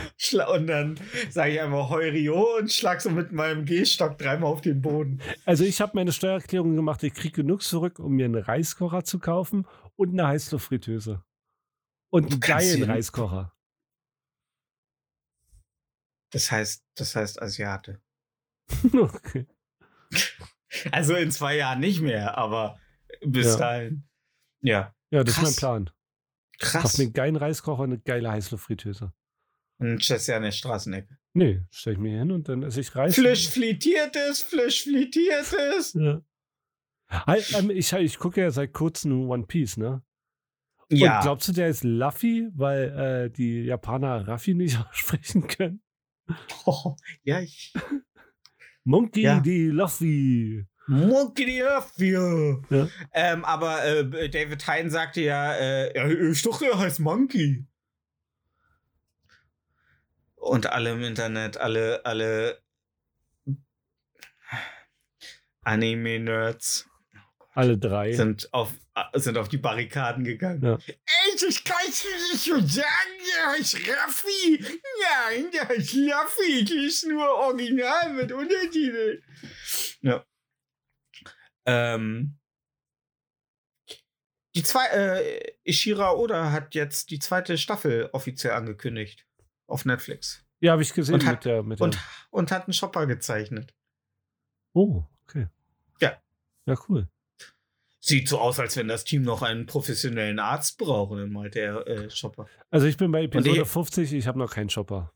Und dann sage ich einfach Heurio und schlag so mit meinem Gehstock dreimal auf den Boden. Also ich habe meine Steuererklärung gemacht, ich kriege genug zurück, um mir einen Reiskocher zu kaufen und eine Heißluftfritteuse. Und einen geilen Reiskocher. Das heißt, das heißt Asiate. okay. Also in zwei Jahren nicht mehr, aber bis Ja. dahin. Ja. Ja, das ist Krass. mein Plan. Kauf Krass. mir einen geilen Reiskocher und eine geile Heißluftfritteuse. Und stellst an der Straßenecke. Nee, stell ich mir hin und dann esse ich Reis. Fleisch frittiertes, Fleisch frittiertes. Ja. Ähm, Ich, ich gucke ja seit kurzem One Piece, ne? Und Ja, glaubst du, der ist Luffy, weil äh, die Japaner Raffi nicht aussprechen können? oh, ja, ich. Monkey Ja. D. Luffy. Monkey die dafür. Ja. Ähm, aber äh, David Hein sagte ja, äh, ich dachte, er heißt Monkey. Und alle im Internet, alle, alle Anime-Nerds Alle drei. sind auf, sind auf die Barrikaden gegangen. Ja. Ey, das kannst du nicht so sagen, der heißt Raffi. Nein, der heißt Luffy. Die ist nur original mit Untertiteln. Ja. Ähm. Die zwei, äh, Ishira Oda hat jetzt die zweite Staffel offiziell angekündigt. Auf Netflix. Ja, habe ich gesehen Und hat- mit der. Mit Und, der. und hat einen Shopper gezeichnet. Oh, okay. Ja. Ja, cool. Sieht so aus, als wenn das Team noch einen professionellen Arzt braucht, dann meint der äh, Shopper. Also ich bin bei Episode die- 50, ich habe noch keinen Shopper.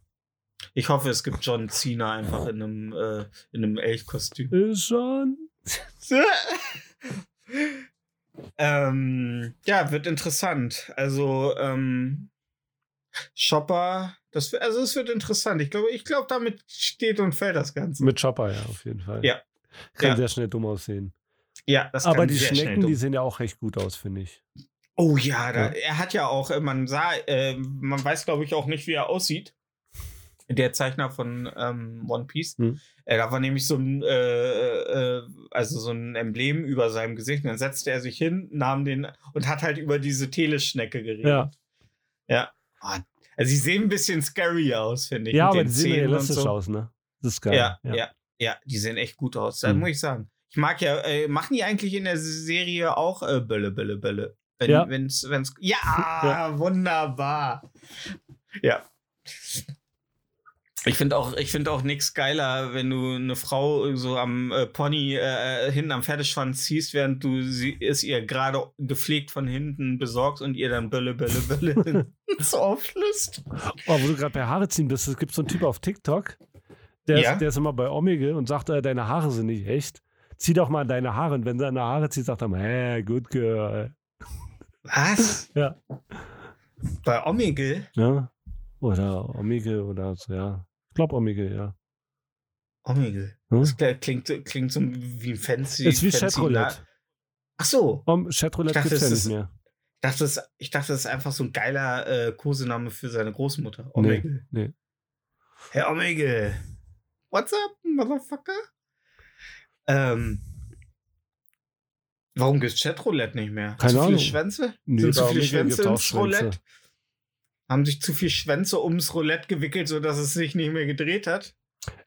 Ich hoffe, es gibt John Cena einfach in einem, äh, in einem Elchkostüm. Ist schon. ähm, ja, wird interessant. Also, ähm, Shopper, das, also es wird interessant. Ich glaube, ich glaube, damit steht und fällt das Ganze. Mit Shopper, ja, auf jeden Fall. Ja. Kann Ja. sehr schnell dumm aussehen. Ja, das Aber die Schnecken, die sehen ja auch recht gut aus, finde ich. Oh ja, da, Ja. er hat ja auch, äh, man sah, äh, man weiß, glaube ich, auch nicht, wie er aussieht. Der Zeichner von ähm, One Piece. Hm. Äh, da war nämlich so ein, äh, äh, also so ein Emblem über seinem Gesicht. Und dann setzte er sich hin, nahm den und hat halt über diese Teleschnecke geredet. Ja. Ja. Ah, Also sie sehen ein bisschen scary aus, finde ich. Ja, aber den die sehen realistisch so. aus, ne? Das ist geil. Ja, ja, ja, die sehen echt gut aus. Das Mhm. muss ich sagen. Ich mag ja, äh, machen die eigentlich in der Serie auch äh, Bölle, Bölle, Bölle? Wenn, Ja. Wenn's, wenn's, ja, Ja. wunderbar. Ja. Ich finde auch, ich find auch nichts geiler, wenn du eine Frau so am äh, Pony äh, hinten am Pferdeschwanz ziehst, während du sie es ihr gerade gepflegt von hinten besorgst und ihr dann Bölle, Bölle, Bölle ins Ohr flüsst. Oh, wo du gerade bei Haare ziehen bist, es gibt so einen Typ auf TikTok, der, Ja? ist, der ist immer bei Omegle und sagt, äh, deine Haare sind nicht echt. Zieh doch mal deine Haare. Und wenn deine Haare zieht, sagt er mal, hey, good girl. Was? Ja. Bei Omegle? Ja. Oder Omegle oder so, ja. Ich glaube Omegle, ja. Omegle. Hm? Das klingt, klingt, so wie ein fancy. ist wie fancy Chatroulette. Na- Ach so. Um, Chatroulette Ich dachte, gibt es ja nicht mehr. Ich dachte, das, ich dachte, das ist einfach so ein geiler äh, Kosename für seine Großmutter. Omegle. nee. Herr Omegle. What's up, Motherfucker? Ähm. Warum gibt's Chatroulette nicht mehr? Keine zu viele Ahnung. Schwänze? Nee, Sind zu viele Schwänze ins Schwänze. Roulette? Haben sich zu viele Schwänze ums Roulette gewickelt, sodass es sich nicht mehr gedreht hat?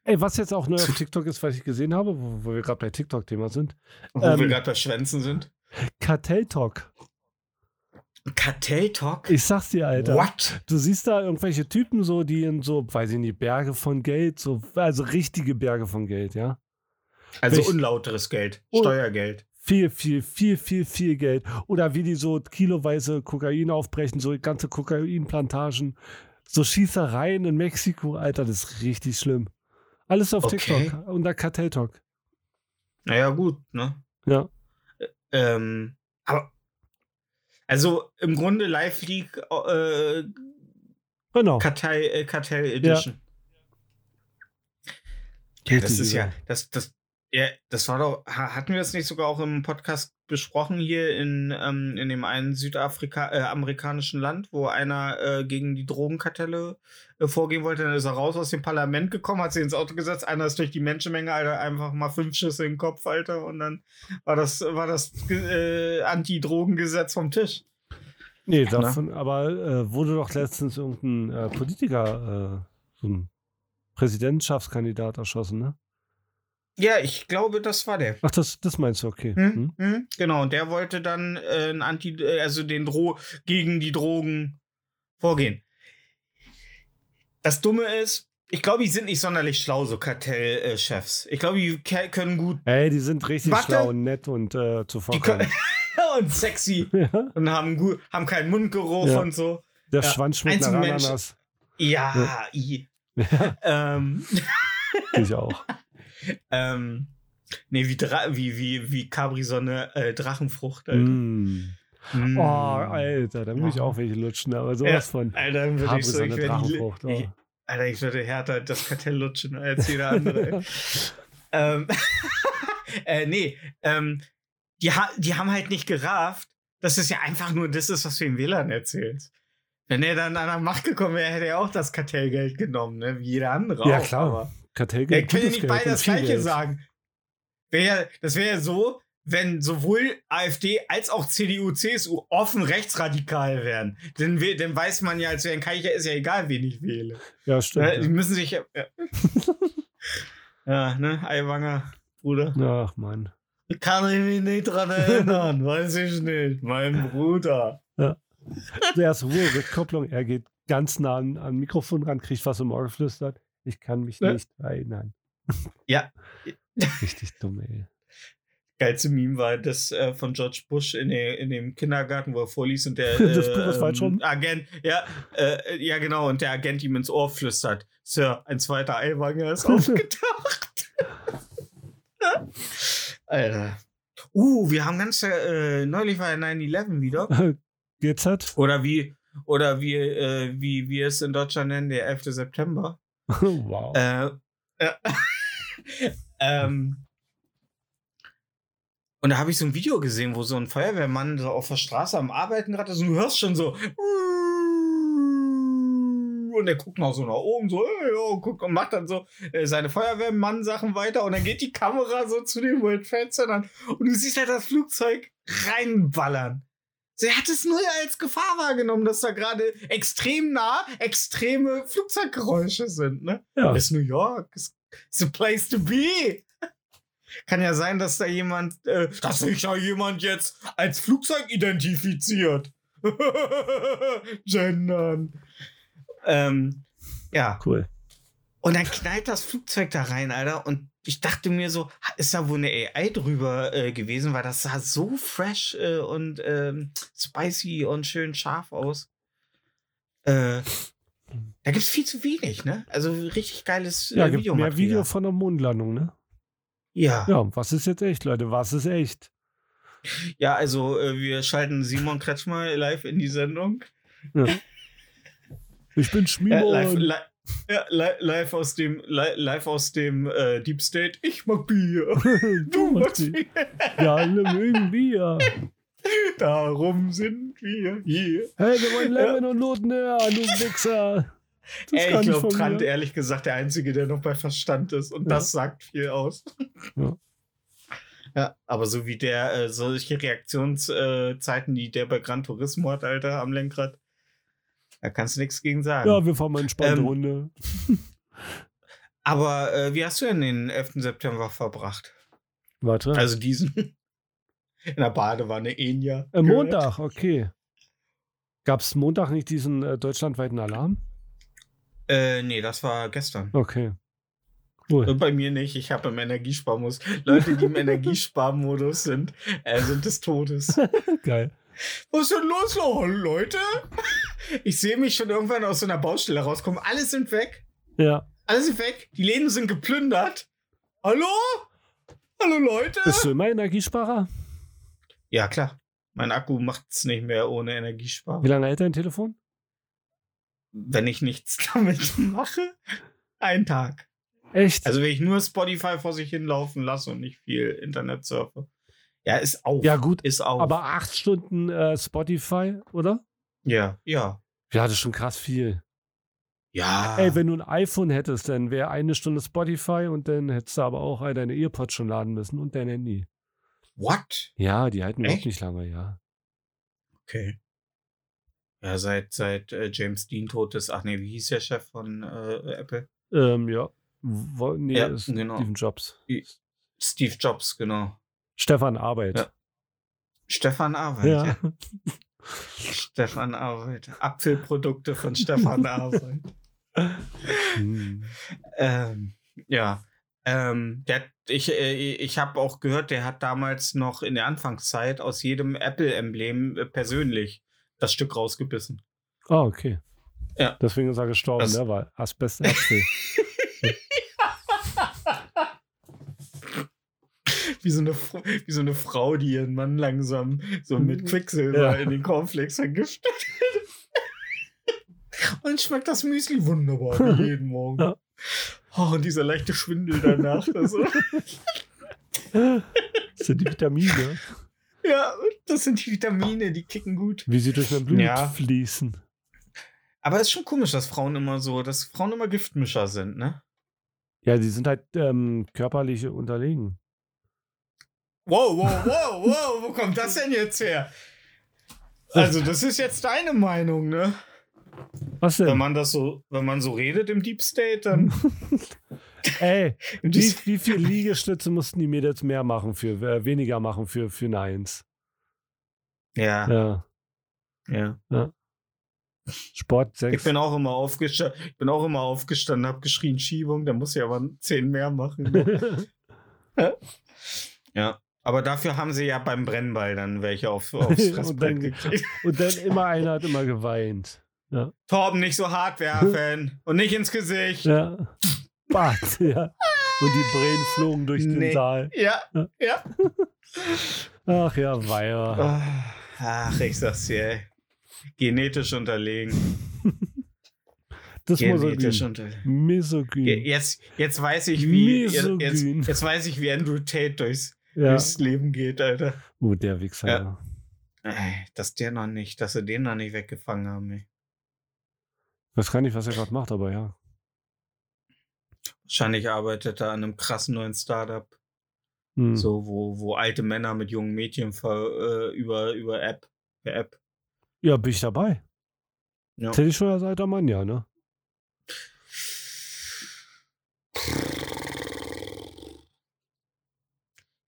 Ey, was jetzt auch neu auf TikTok ist, was ich gesehen habe, wo, wo wir gerade bei TikTok-Thema sind. Wo wir Ähm, gerade bei Schwänzen sind. Kartelltalk. Kartelltalk? Ich sag's dir, Alter. What? Du siehst da irgendwelche Typen so, die in so, weiß ich nicht, Berge von Geld, so, also richtige Berge von Geld, ja. Also Welch- unlauteres Geld. Steuergeld. Viel, viel, viel, viel, viel Geld. Oder wie die so kiloweise Kokain aufbrechen, so ganze Kokainplantagen, so Schießereien in Mexiko, Alter, das ist richtig schlimm. Alles auf Okay. TikTok unter Kartelltalk. Naja, gut, ne? Ja. Ähm, aber. Also im Grunde Live League äh, Genau. Kartell, äh, Kartell Edition. Ja, das Richtig ist ja, das, das, ja, das war doch, ha- hatten wir das nicht sogar auch im Podcast besprochen hier in, ähm, in dem einen Südafrika, äh, amerikanischen Land, wo einer äh, gegen die Drogenkartelle äh, vorgehen wollte, dann ist er raus aus dem Parlament gekommen, hat sich ins Auto gesetzt, einer ist durch die Menschenmenge, Alter, einfach mal fünf Schüsse in den Kopf, Alter, und dann war das, war das äh, Anti-Drogengesetz vom Tisch. Nee, ne? davon, aber äh, wurde doch letztens irgendein äh, Politiker, so ein Präsidentschaftskandidat erschossen, ne? Ja, ich glaube, das war der. Ach, das, das meinst du, okay. Hm? Hm? Hm? Genau, und der wollte dann äh, ein Anti, äh, also den Dro gegen die Drogen vorgehen. Das Dumme ist, ich glaube, die sind nicht sonderlich schlau, so Kartellchefs. ich glaube, die können gut Ey, die sind richtig Warte. schlau und nett und äh, zuvorkommend. und sexy ja, und haben, gut, haben keinen Mundgeruch Ja. und so. der Ja. Schwanz schmeckt nach Ananas. Ja. Ja, Ähm, ich auch. Ähm, nee, wie, Dra wie, wie, wie Capri-Sonne äh, Drachenfrucht. Alter. Mm. Mm. Oh, Alter, da will ich auch welche lutschen, aber sowas von. Alter, dann würde ich so, ich wär die, Drachenfrucht. Oh. Alter, ich würde härter das Kartell lutschen als jeder andere. ähm, äh, nee, ähm, die, ha die haben halt nicht gerafft, dass es ja einfach nur das ist, was du den Wählern erzählst. Wenn er dann an der Macht gekommen wäre, hätte er auch das Kartellgeld genommen, ne? wie jeder andere Ja, auch. klar. Aber Kartellgeld, er kann ja nicht beide das Gleiche Geld. sagen. Wär ja, das wäre ja so, wenn sowohl AfD als auch CDU, CSU offen rechtsradikal wären. Dann, we- dann weiß man ja, als wären kann ich ja, ist ja egal, wen ich wähle. Ja, stimmt. Ja, die Ja. müssen sich ja. Ja, ja ne, Eiwanger, Bruder. Ach, Mann. Kann ich mich nicht dran erinnern, weiß ich nicht. Mein Bruder. Der ist Ruhe, Rückkopplung. Er geht ganz nah an, an Mikrofon ran, kriegt was im Ohr geflüstert. Ich kann mich Ne? nicht erinnern. Ja. Richtig dumm, ey. Geilste Meme war das äh, von George Bush in, der, in dem Kindergarten, wo er vorliest und der äh, rum. Agent, ja, äh, ja genau, und der Agent ihm ins Ohr flüstert, Sir, ein zweiter Eiwanger ist aufgetaucht. Alter. Uh, wir haben ganz äh, neulich war ja 9-11 wieder. GZ? Oder wie, oder wie, äh, wie wir es in Deutschland nennen, der 11. September. wow. Äh, äh, ähm, und da habe ich so ein Video gesehen, wo so ein Feuerwehrmann so auf der Straße am Arbeiten gerade ist und du hörst schon so. Und der guckt noch so nach oben, so, äh, ja, guckt und macht dann so äh, seine Feuerwehrmann-Sachen weiter und dann geht die Kamera so zu den World Trade Centern und du siehst halt das Flugzeug reinballern. Sie hat es nur als Gefahr wahrgenommen, dass da gerade extrem nah extreme Flugzeuggeräusche sind, ne? ja. ist New York. Ist, ist a place to be. Kann ja sein, dass da jemand, äh, dass sich ja jemand jetzt als Flugzeug identifiziert. Gendern. Ähm, ja. Cool. Und dann knallt das Flugzeug da rein, Alter. Und ich dachte mir so, ist da wohl eine AI drüber äh, gewesen, weil das sah so fresh äh, und ähm, spicy und schön scharf aus. Äh, da gibt es viel zu wenig, ne? Also richtig geiles äh, Ja, gibt mehr Videomaterial. Video von der Mondlandung, ne? Ja. Ja, was ist jetzt echt, Leute? Was ist echt? Ja, also äh, wir schalten Simon Kretschmer live in die Sendung. Ja. Ich bin Äh, Schmieber. live, li ja, li live aus dem, li live aus dem äh, Deep State. Ich mag Bier. Du magst Bier. Wir alle mögen Bier. Darum sind wir hier. Hey, wir wollen Lemon und Noten hören, du Wichser. Das Ey, ich glaube, Trant, mir. ehrlich gesagt, der Einzige, der noch bei Verstand ist. Und Ja. das sagt viel aus. Ja. Ja, aber so wie der, äh, solche Reaktionszeiten, die der bei Gran Turismo hat, Alter, am Lenkrad, da kannst du nichts gegen sagen. Ja, wir fahren mal eine entspannte Ähm, Runde. Aber äh, wie hast du denn den 11. September verbracht? Warte. Also diesen. In der Badewanne, Enya. äh, Montag, okay. Gab es Montag nicht diesen äh, deutschlandweiten Alarm? Äh, nee, das war gestern. Okay. Cool. Und bei mir nicht. Ich habe im Energiesparmodus. Leute, die im Energiesparmodus sind, äh, sind des Todes. Geil. Was ist denn los, Leute? Ich sehe mich schon irgendwann aus so einer Baustelle rauskommen. Alle sind weg. Ja. Alle sind weg. Die Läden sind geplündert. Hallo? Hallo, Leute? Bist du immer Energiesparer? Ja, klar. Mein Akku macht's nicht mehr ohne Wie Energiesparen. lange hält dein Telefon? Wenn ich nichts damit mache, ein Tag. Echt? Also wenn ich nur Spotify vor sich hinlaufen lasse und nicht viel Internet surfe. Ja, ist auf. ja, gut. Ist auf. Aber acht Stunden äh, Spotify, oder? Ja, ja. Ja, das ist schon krass viel. Ja. Ey, wenn du ein iPhone hättest, dann wäre eine Stunde Spotify und dann hättest du aber auch deine Earpods schon laden müssen und dein Handy. What? Ja, die halten Echt? nicht lange, ja. Okay. Ja, seit, seit äh, James Dean tot ist. Ach nee, wie hieß der Chef von äh, Apple? Ähm, ja. Wo, nee, Ja, ist genau. Steven Jobs. Steve Jobs, genau. Stefan Arbeit. Ja. Stefan Arbeit. Ja. Ja. Stefan Arbeit. Apfelprodukte von Stefan Arbeit. Hm. Ähm, ja. Ähm, der, ich äh, ich habe auch gehört, der hat damals noch in der Anfangszeit aus jedem Apple-Emblem äh, persönlich das Stück rausgebissen. Ah, okay. Ja. Deswegen ist er gestorben, Das- ne? Weil Asbestäpfel. Wie so, eine, wie so eine Frau, die ihren Mann langsam so mit Quicksilber Ja. in den Cornflakes vergiftet. und schmeckt das Müsli wunderbar, jeden Morgen. Ja. Oh, und dieser leichte Schwindel danach. Also, das sind die Vitamine, ja, das sind die Vitamine, die kicken gut. wie sie durch mein Blut Ja. fließen. Aber es ist schon komisch, dass Frauen immer so, dass Frauen immer Giftmischer sind, ne? Ja, die sind halt ähm, körperlich unterlegen. Wow, wow, wow, wow, wo kommt das denn jetzt her? Also, das ist jetzt deine Meinung, ne? Was Wenn denn? man das so, wenn man so redet im Deep State, dann. Ey, wie, wie viel Liegestütze mussten die Mädels mehr machen für, äh, weniger machen für, für Neins? ja, Ja. ja. Sport Ich 6. bin auch immer aufgestanden, ich bin auch immer aufgestanden, hab geschrien Schiebung, da muss ich aber zehn mehr machen. ne? ja. Aber dafür haben sie ja beim Brennball dann welche auf, aufs Fressbrett gekriegt. Und dann immer einer hat immer geweint. Torben, nicht so hart werfen und nicht ins Gesicht. Ja. Bart, ja. Und die Brillen flogen durch den Nee. Saal. Ja, ja. Ach ja, Weiher. Ah, Ach, ich sag's dir, ey. Genetisch unterlegen. Das muss Genetisch unterlegen. Misogyn. Jetzt, jetzt weiß ich, wie. Jetzt, jetzt, Misogyn. jetzt weiß ich, wie Andrew Tate durchs, Ja. durchs Leben geht, Alter. Oh, der Wichser. Ja. Ey, dass der noch nicht, dass sie den noch nicht weggefangen haben, ey. Weiß gar nicht, was er gerade macht, aber ja. Wahrscheinlich arbeitet er an einem krassen neuen Startup, Hm. so wo, wo alte Männer mit jungen Mädchen ver, äh, über, über App, per App. Ja, bin ich dabei. Ja. Ich schon als alter Mann, ja, ne?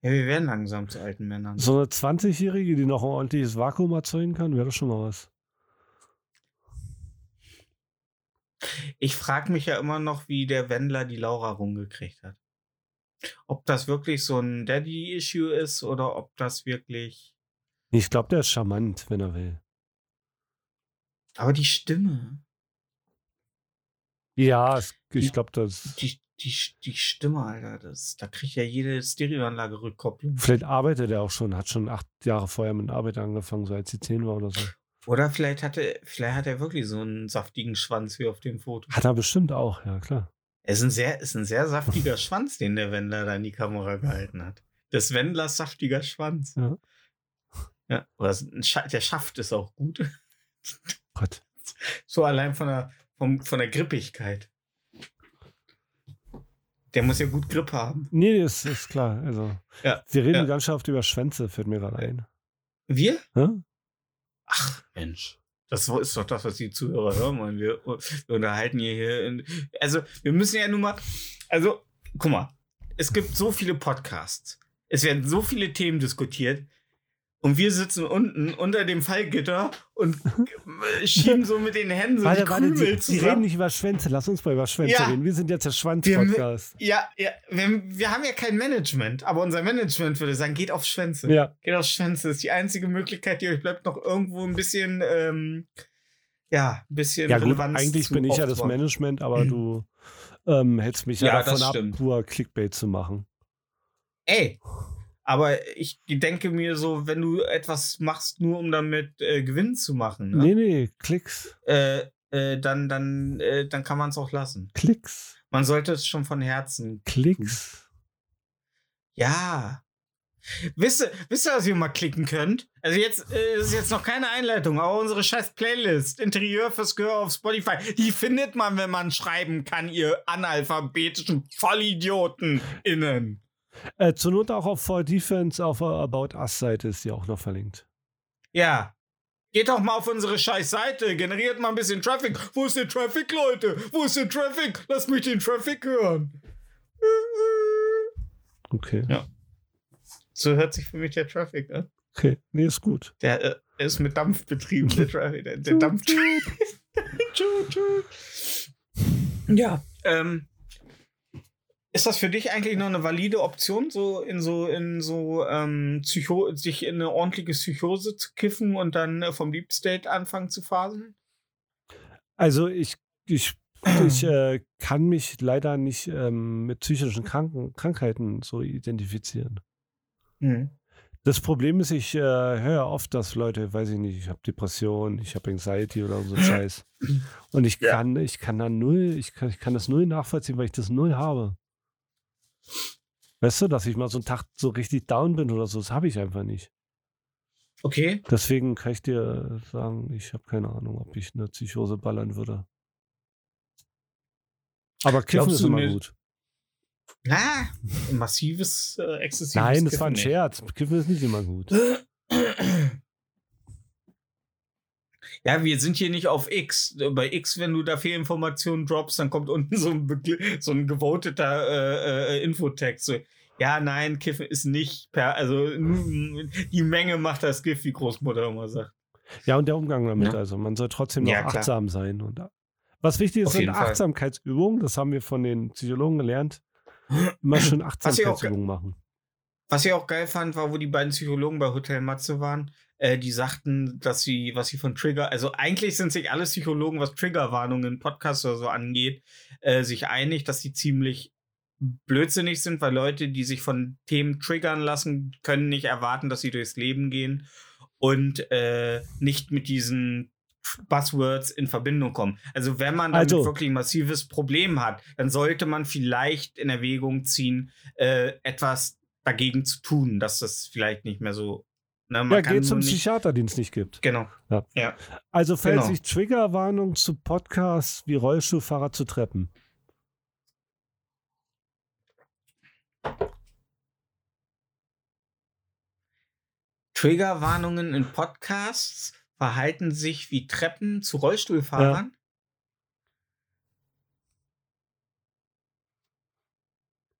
Ja, wir werden langsam zu alten Männern. So eine 20-Jährige, die noch ein ordentliches Vakuum erzeugen kann, wäre das schon mal was. Ich frage mich ja immer noch, wie der Wendler die Laura rumgekriegt hat. Ob das wirklich so ein Daddy-Issue ist oder ob das wirklich. Ich glaube, der ist charmant, wenn er will. Aber die Stimme. Ja, es, ich glaube, das. Die, die, die Stimme, Alter, das, da kriegt ja jede Stereoanlage Rückkopplung. Vielleicht arbeitet er auch schon, hat schon acht Jahre vorher mit Arbeit angefangen, so als sie zehn war oder so. Oder vielleicht hat er, vielleicht hat er wirklich so einen saftigen Schwanz wie auf dem Foto. Hat er bestimmt auch, ja klar. Es ist ein sehr, ist ein sehr saftiger Schwanz, den der Wendler da in die Kamera gehalten hat. Des Wendlers saftiger Schwanz. Ja. Ja, oder der Schaft ist auch gut. Gott. So allein von der, vom, von der Grippigkeit. Der muss ja gut Grip haben. Nee, ist, ist klar. Also, Ja, wir reden ja. ganz schön oft über Schwänze, fällt mir gerade ein. Wir? Hä? Ach, Mensch. Das ist doch das, was die Zuhörer hören wollen. Wir, wir unterhalten hier, hier in, also wir müssen ja nun mal, also guck mal, es gibt so viele Podcasts. Es werden so viele Themen diskutiert. Und wir sitzen unten unter dem Fallgitter und schieben so mit den Händen so warte, die warte, Krümel die, die reden nicht über Schwänze. Lass uns mal über Schwänze Ja. reden. Wir sind jetzt der Schwanz-Podcast. Ja, ja wir, wir haben ja kein Management, aber unser Management würde sagen, geht auf Schwänze. Ja. Geht auf Schwänze. Das ist die einzige Möglichkeit, die euch bleibt, noch irgendwo ein bisschen, ähm, ja, ein bisschen Ja, gut, Relevanz eigentlich zu bin ich ja das. Management, aber du ähm, hältst mich ja, Ja, davon ab, stimmt. nur Clickbait zu machen. Ey, aber ich denke mir so, wenn du etwas machst, nur um damit äh, Gewinn zu machen, ne? Nee, nee, Klicks. äh, äh, dann, dann, äh, dann kann man es auch lassen. Klicks. Man sollte es schon von Herzen. Klicks. Ja. Wisst ihr, wisst ihr, was ihr mal klicken könnt? Also jetzt äh, ist jetzt noch keine Einleitung, aber unsere scheiß Playlist, Interieur fürs Gehör auf Spotify, die findet man, wenn man schreiben kann, ihr analphabetischen Vollidioten innen. Äh, zur Not auch auf For Defense auf der About Us-Seite ist die auch noch verlinkt. Ja. Geht doch mal auf unsere scheiß Seite, generiert mal ein bisschen Traffic. Wo ist der Traffic, Leute? Wo ist der Traffic? Lass mich den Traffic hören. Okay. Ja. So hört sich für mich der Traffic an. Okay. Nee, ist gut. Der äh, ist mit Dampf betrieben, der Traffic. Der, der Dampf. Ja. Ähm, ist das für dich eigentlich noch eine valide Option, so in so, in so, ähm, Psycho sich in eine ordentliche Psychose zu kiffen und dann äh, vom Deep State anfangen zu faseln? Also ich, ich, ich äh, kann mich leider nicht ähm, mit psychischen Kranken, Krankheiten so identifizieren. Mhm. Das Problem ist, ich äh, höre oft, dass Leute, weiß ich nicht, ich habe Depression, ich habe Anxiety oder so Scheiß. Und ich Ja. kann, ich kann da null, ich kann, ich kann das null nachvollziehen, weil ich das null habe. Weißt du, dass ich mal so einen Tag so richtig down bin oder so, das habe ich einfach nicht. Okay. Deswegen kann ich dir sagen, ich habe keine Ahnung, ob ich eine Psychose ballern würde. Aber Kiffen Glaubst ist immer ne- gut. Ah, massives, äh, exzessives Nein, das war ein Kiffen, Scherz. Kiffen ist nicht immer gut. Ja, wir sind hier nicht auf X. Bei X, wenn du da Fehlinformationen droppst, dann kommt unten so ein, so ein gewoteter äh, äh, Infotext. So, ja, nein, Kiffen ist nicht per, also mm, die Menge macht das Gift, wie Großmutter immer sagt. Ja, und der Umgang damit. Ja. Also man soll trotzdem noch Ja, achtsam sein. Und was wichtig ist, sind. Achtsamkeitsübungen. Das haben wir von den Psychologen gelernt. Immer schön Achtsamkeitsübungen machen. Was ich auch geil fand, war, wo die beiden Psychologen bei Hotel Matze waren. Äh, die sagten, dass sie, was sie von Trigger, also eigentlich sind sich alle Psychologen, was Triggerwarnungen in Podcasts oder so angeht, äh, sich einig, dass sie ziemlich blödsinnig sind, weil Leute, die sich von Themen triggern lassen, können nicht erwarten, dass sie durchs Leben gehen und äh, nicht mit diesen Buzzwords in Verbindung kommen. Also wenn man damit Also- wirklich ein massives Problem hat, dann sollte man vielleicht in Erwägung ziehen, äh, etwas dagegen zu tun, dass das vielleicht nicht mehr so. Man Ja, geht zum nicht, Psychiater, den es nicht gibt. Genau. Ja. Ja. Also falls Genau. ich Triggerwarnung zu Podcasts wie Rollstuhlfahrer zu Treppen. Triggerwarnungen in Podcasts verhalten sich wie Treppen zu Rollstuhlfahrern.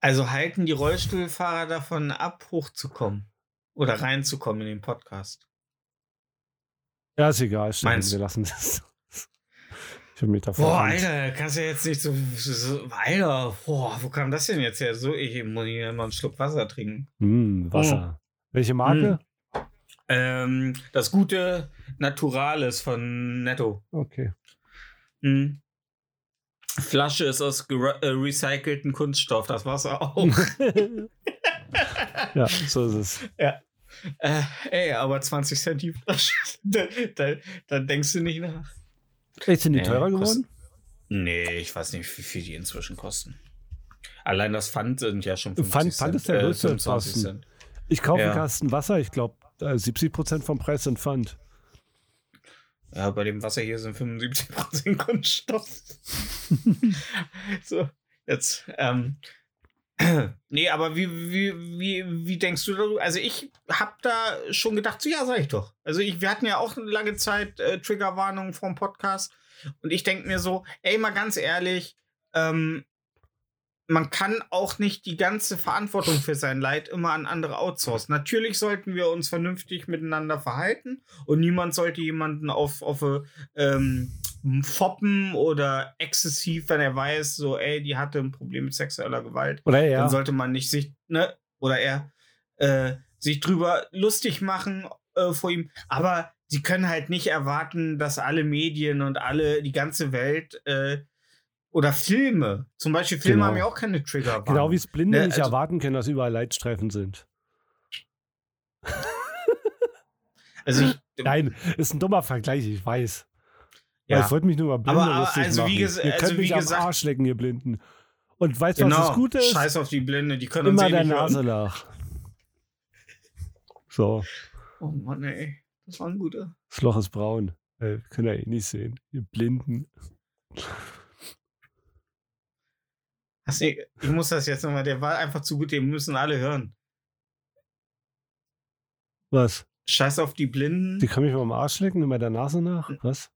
Also halten die Rollstuhlfahrer davon ab, hochzukommen oder reinzukommen in den Podcast. Ja, ist egal. Stefan, Meinst- wir lassen das. Ich habe mich da Boah. Alter, kannst du jetzt nicht so, so. Alter, boah, wo kam das denn jetzt her? So, ich muss hier mal einen Schluck Wasser trinken. Hm, Wasser. Welche Marke? Ähm, das gute Naturales von Netto. Okay. Hm. Flasche ist aus äh, recycelten Kunststoff, das Wasser auch. ja, so ist es. Äh, ey, aber 20 Cent die Flasche. da, da, da denkst du nicht nach. Echt, sind die Nee, teurer kostet- geworden? Nee, ich weiß nicht, wie viel die inzwischen kosten. Allein das Pfand sind ja schon 50 Pfand- Cent. Pfand ist der äh, größte 25 Posten. Cent. Ich kaufe Ja. einen Kasten Wasser, ich glaube, 70% vom Preis sind Pfand. Ja, bei dem Wasser hier sind 75% Kunststoff. so, jetzt, ähm. Nee, aber wie, wie, wie, wie denkst du darüber? Also ich hab da schon gedacht, so ja, sag ich doch. Also ich, wir hatten ja auch eine lange Zeit äh, Triggerwarnungen vom Podcast und ich denke mir so, ey, mal ganz ehrlich, ähm, man kann auch nicht die ganze Verantwortung für sein Leid immer an andere outsourcen. Natürlich sollten wir uns vernünftig miteinander verhalten und niemand sollte jemanden auf, auf äh, ähm, foppen oder exzessiv, wenn er weiß, so, ey, die hatte ein Problem mit sexueller Gewalt. Oder ja. Dann sollte man nicht sich, ne, oder er, äh, sich drüber lustig machen äh, vor ihm. Aber sie können halt nicht erwarten, dass alle Medien und alle, die ganze Welt, äh, oder Filme, zum Beispiel Filme Genau. haben ja auch keine Trigger. Genau wie es Blinde Ne, nicht also- erwarten können, dass überall Leitstreifen sind. Also ich, Nein, ist ein dummer Vergleich, ich weiß. Ja. Ich wollte mich nur über Blinde Aber- aber also wie machen. ges- ihr also könnt wie mich am Arsch lecken, ihr Blinden. Und weißt du, was genau, das Gute ist? Scheiß auf die Blinde, die können uns Immer eh der. Nase nach. So, Oh Mann, ey. Das war ein guter. das Loch ist braun. Äh, könnt ihr eh nicht sehen. Ihr Blinden. Du, ich muss das jetzt nochmal, der war einfach zu gut, den müssen alle hören. Was? Scheiß auf die Blinden. Die können mich mal am Arsch lecken, immer der Nase nach? Was?